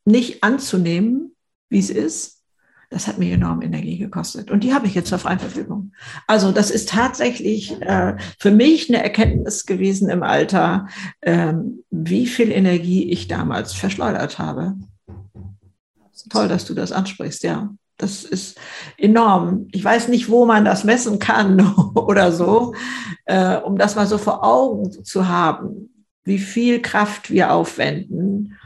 nicht anzunehmen, wie es ist, das hat mir enorm Energie gekostet. Und die habe ich jetzt zur freien Verfügung. Also das ist tatsächlich äh, für mich eine Erkenntnis gewesen im Alter, ähm, wie viel Energie ich damals verschleudert habe. Toll, dass du das ansprichst, ja. Das ist enorm. Ich weiß nicht, wo man das messen kann oder so, äh, um das mal so vor Augen zu haben, wie viel Kraft wir aufwenden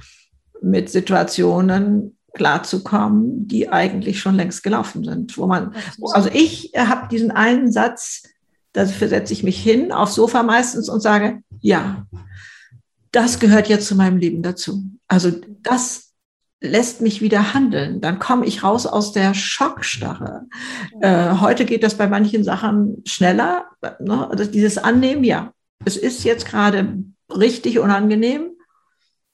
mit Situationen, klarzukommen, die eigentlich schon längst gelaufen sind. Wo man, also ich habe diesen einen Satz, dafür setze ich mich hin aufs Sofa meistens und sage, ja, das gehört jetzt zu meinem Leben dazu. Also das lässt mich wieder handeln. Dann komme ich raus aus der Schockstarre. Äh, heute geht das bei manchen Sachen schneller. Ne? Also dieses Annehmen, ja, es ist jetzt gerade richtig unangenehm.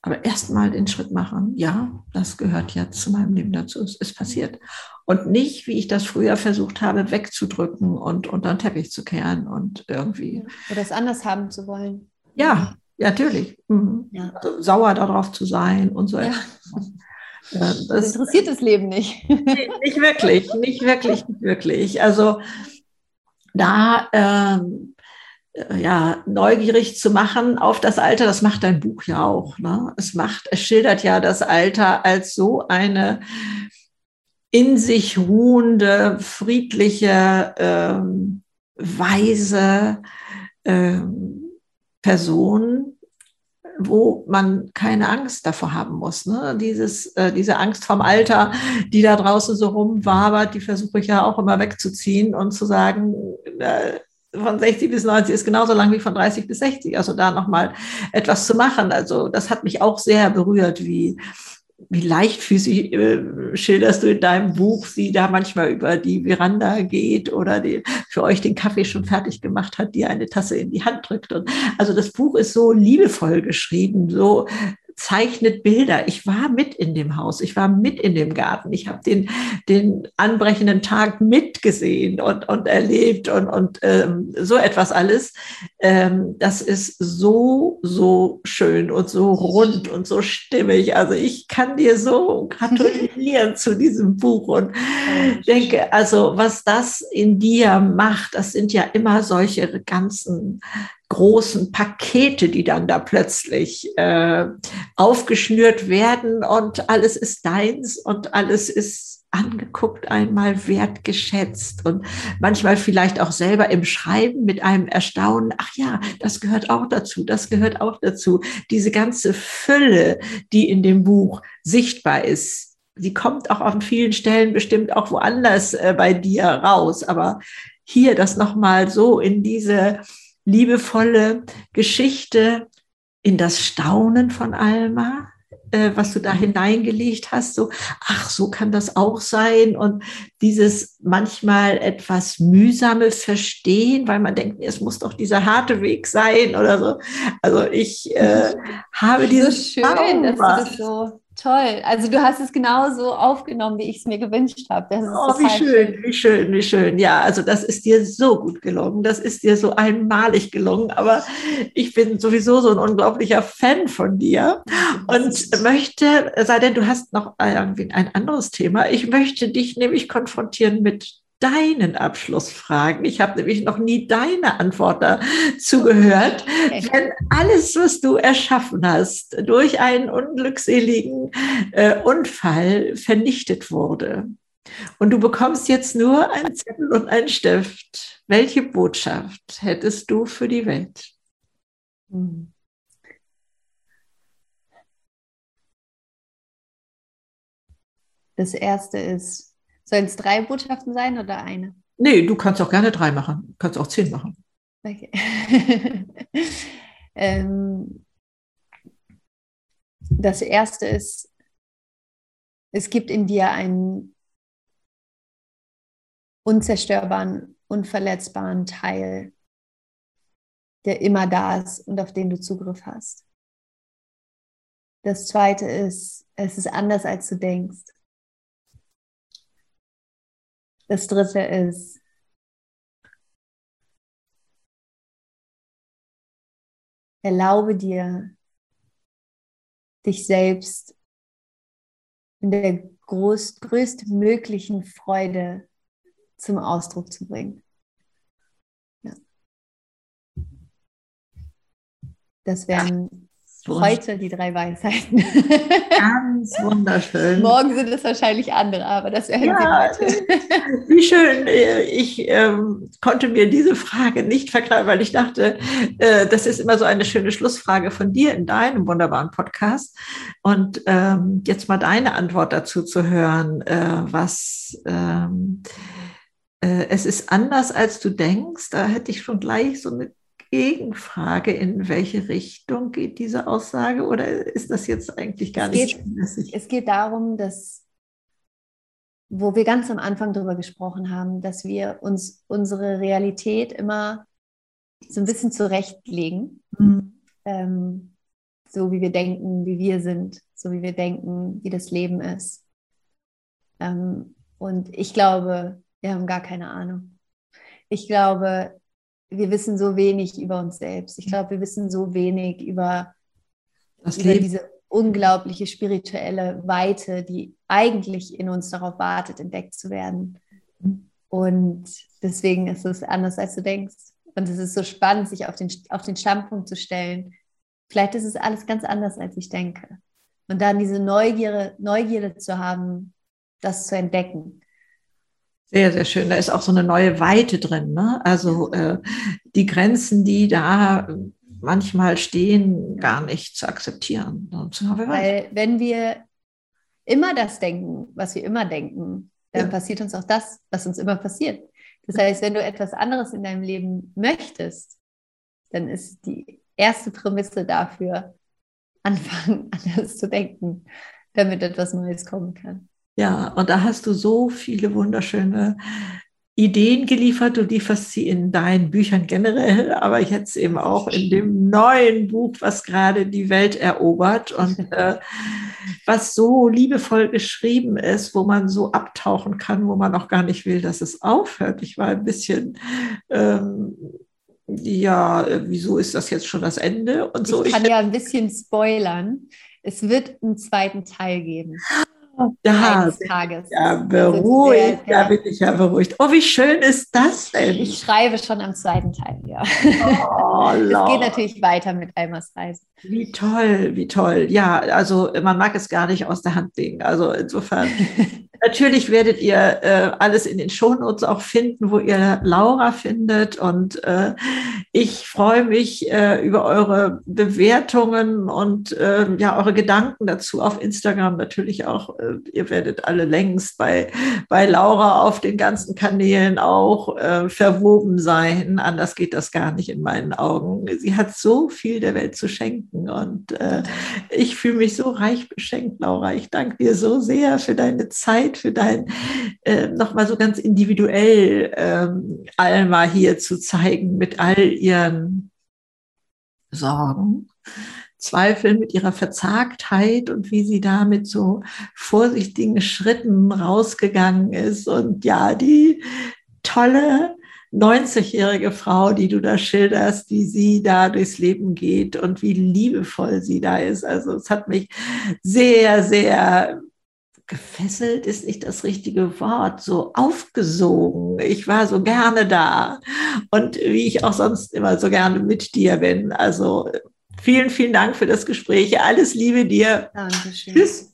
Aber erstmal den Schritt machen, ja, das gehört jetzt zu meinem Leben dazu. Es ist passiert. Und nicht, wie ich das früher versucht habe, wegzudrücken und unter den Teppich zu kehren und irgendwie. Oder es anders haben zu wollen. Ja, natürlich. Mhm. Ja. Also sauer darauf zu sein und so. Ja. das, das, interessiert das Leben nicht. Nicht wirklich, nicht wirklich, nicht wirklich. Also da ähm, ja, neugierig zu machen auf das Alter, das macht dein Buch ja auch. Ne? Es macht, es schildert ja das Alter als so eine in sich ruhende, friedliche, ähm, weise ähm, Person, wo man keine Angst davor haben muss. Ne? Dieses, äh, diese Angst vom Alter, die da draußen so rumwabert, die versuche ich ja auch immer wegzuziehen und zu sagen, äh, von 60 bis 90 ist genauso lang wie von 30 bis 60. Also da nochmal etwas zu machen. Also das hat mich auch sehr berührt, wie wie leichtfüßig äh, schilderst du in deinem Buch, sie da manchmal über die Veranda geht oder die, für euch den Kaffee schon fertig gemacht hat, dir eine Tasse in die Hand drückt. Und also das Buch ist so liebevoll geschrieben, so zeichnet Bilder. Ich war mit in dem Haus, ich war mit in dem Garten, ich habe den, den anbrechenden Tag mitgesehen und, und erlebt und, und ähm, so etwas alles. Ähm, das ist so, so schön und so rund und so stimmig. Also ich kann dir so gratulieren zu diesem Buch und denke, also was das in dir macht, das sind ja immer solche ganzen großen Pakete, die dann da plötzlich äh, aufgeschnürt werden und alles ist deins und alles ist angeguckt, einmal wertgeschätzt und manchmal vielleicht auch selber im Schreiben mit einem Erstaunen, ach ja, das gehört auch dazu, das gehört auch dazu. Diese ganze Fülle, die in dem Buch sichtbar ist, die kommt auch an vielen Stellen bestimmt auch woanders äh, bei dir raus, aber hier das nochmal so in diese liebevolle Geschichte in das Staunen von Alma, äh, was du da hineingelegt hast, so, ach, so kann das auch sein. Und dieses manchmal etwas mühsame Verstehen, weil man denkt, es muss doch dieser harte Weg sein oder so. Also ich äh, habe dieses so schön, dass du das so Toll. Also du hast es genauso aufgenommen, wie ich es mir gewünscht habe. oh, wie schön, schön, wie schön, wie schön. Ja, also das ist dir so gut gelungen. Das ist dir so einmalig gelungen. Aber ich bin sowieso so ein unglaublicher Fan von dir und möchte, sei denn, du hast noch irgendwie ein anderes Thema. Ich möchte dich nämlich konfrontieren mit deinen Abschlussfragen. Ich habe nämlich noch nie deine Antwort dazu gehört. Okay. Wenn alles, was du erschaffen hast, durch einen unglückseligen äh, Unfall vernichtet wurde und du bekommst jetzt nur einen Zettel und einen Stift, welche Botschaft hättest du für die Welt? Hm. Das erste ist, Sollen es drei Botschaften sein oder eine? Nee, du kannst auch gerne drei machen. Du kannst auch zehn machen. Okay. ähm, das erste ist, es gibt in dir einen unzerstörbaren, unverletzbaren Teil, der immer da ist und auf den du Zugriff hast. Das zweite ist, es ist anders, als du denkst. Das dritte ist, erlaube dir, dich selbst in der groß, größtmöglichen Freude zum Ausdruck zu bringen. Ja. Das wären Heute die drei Weisheiten. Ganz wunderschön. Morgen sind es wahrscheinlich andere, aber das wäre ja, heute. Wie schön. Äh, ich ähm, konnte mir diese Frage nicht verkleiden, weil ich dachte, äh, das ist immer so eine schöne Schlussfrage von dir in deinem wunderbaren Podcast. Und ähm, jetzt mal deine Antwort dazu zu hören, äh, was ähm, äh, es ist anders, als du denkst. Da hätte ich schon gleich so eine Gegenfrage, in welche Richtung geht diese Aussage oder ist das jetzt eigentlich gar es nicht geht, Es geht darum, dass, wo wir ganz am Anfang darüber gesprochen haben, dass wir uns unsere Realität immer so ein bisschen zurechtlegen, mhm. ähm, so wie wir denken, wie wir sind, so wie wir denken, wie das Leben ist. Ähm, und ich glaube, wir haben gar keine Ahnung. Ich glaube, wir wissen so wenig über uns selbst. Ich glaube, wir wissen so wenig über, über diese unglaubliche spirituelle Weite, die eigentlich in uns darauf wartet, entdeckt zu werden. Und deswegen ist es anders, als du denkst. Und es ist so spannend, sich auf den, auf den Standpunkt zu stellen. Vielleicht ist es alles ganz anders, als ich denke. Und dann diese Neugierde, Neugierde zu haben, das zu entdecken. Sehr, sehr schön. Da ist auch so eine neue Weite drin. Ne? Also äh, die Grenzen, die da manchmal stehen, gar nicht zu akzeptieren. Weil wenn wir immer das denken, was wir immer denken, dann ja. passiert uns auch das, was uns immer passiert. Das heißt, wenn du etwas anderes in deinem Leben möchtest, dann ist die erste Prämisse dafür, anfangen, anders zu denken, damit etwas Neues kommen kann. Ja, und da hast du so viele wunderschöne Ideen geliefert. Du lieferst sie in deinen Büchern generell, aber jetzt eben auch in dem neuen Buch, was gerade die Welt erobert und äh, was so liebevoll geschrieben ist, wo man so abtauchen kann, wo man auch gar nicht will, dass es aufhört. Ich war ein bisschen ähm, ja, wieso ist das jetzt schon das Ende und so. Ich kann ich, ja ein bisschen spoilern. Es wird einen zweiten Teil geben. Ja, Tages. ja beruhigt, sehr, da bin ich ja beruhigt. Oh, wie schön ist das denn? Ich schreibe schon am zweiten Teil, ja. Oh, es geht natürlich weiter mit Almas Reise. Wie toll, wie toll. Ja, also man mag es gar nicht aus der Hand legen. Also insofern Natürlich werdet ihr äh, alles in den Shownotes auch finden, wo ihr Laura findet. Und äh, ich freue mich äh, über eure Bewertungen und äh, ja, eure Gedanken dazu auf Instagram natürlich auch. Äh, ihr werdet alle längst bei, bei Laura auf den ganzen Kanälen auch äh, verwoben sein. Anders geht das gar nicht in meinen Augen. Sie hat so viel der Welt zu schenken und ich fühle mich so reich beschenkt, Laura. Ich danke dir so sehr für deine Zeit Zeit, für dein äh, nochmal so ganz individuell ähm, Alma hier zu zeigen mit all ihren Sorgen. Zweifeln mit ihrer Verzagtheit und wie sie da mit so vorsichtigen Schritten rausgegangen ist und ja, die tolle 90-jährige Frau, die du da schilderst, wie sie da durchs Leben geht und wie liebevoll sie da ist. Also es hat mich sehr, sehr gefesselt ist nicht das richtige Wort, so aufgesogen. Ich war so gerne da und wie ich auch sonst immer so gerne mit dir bin. Also vielen, vielen Dank für das Gespräch. Alles Liebe dir. Dankeschön. Tschüss.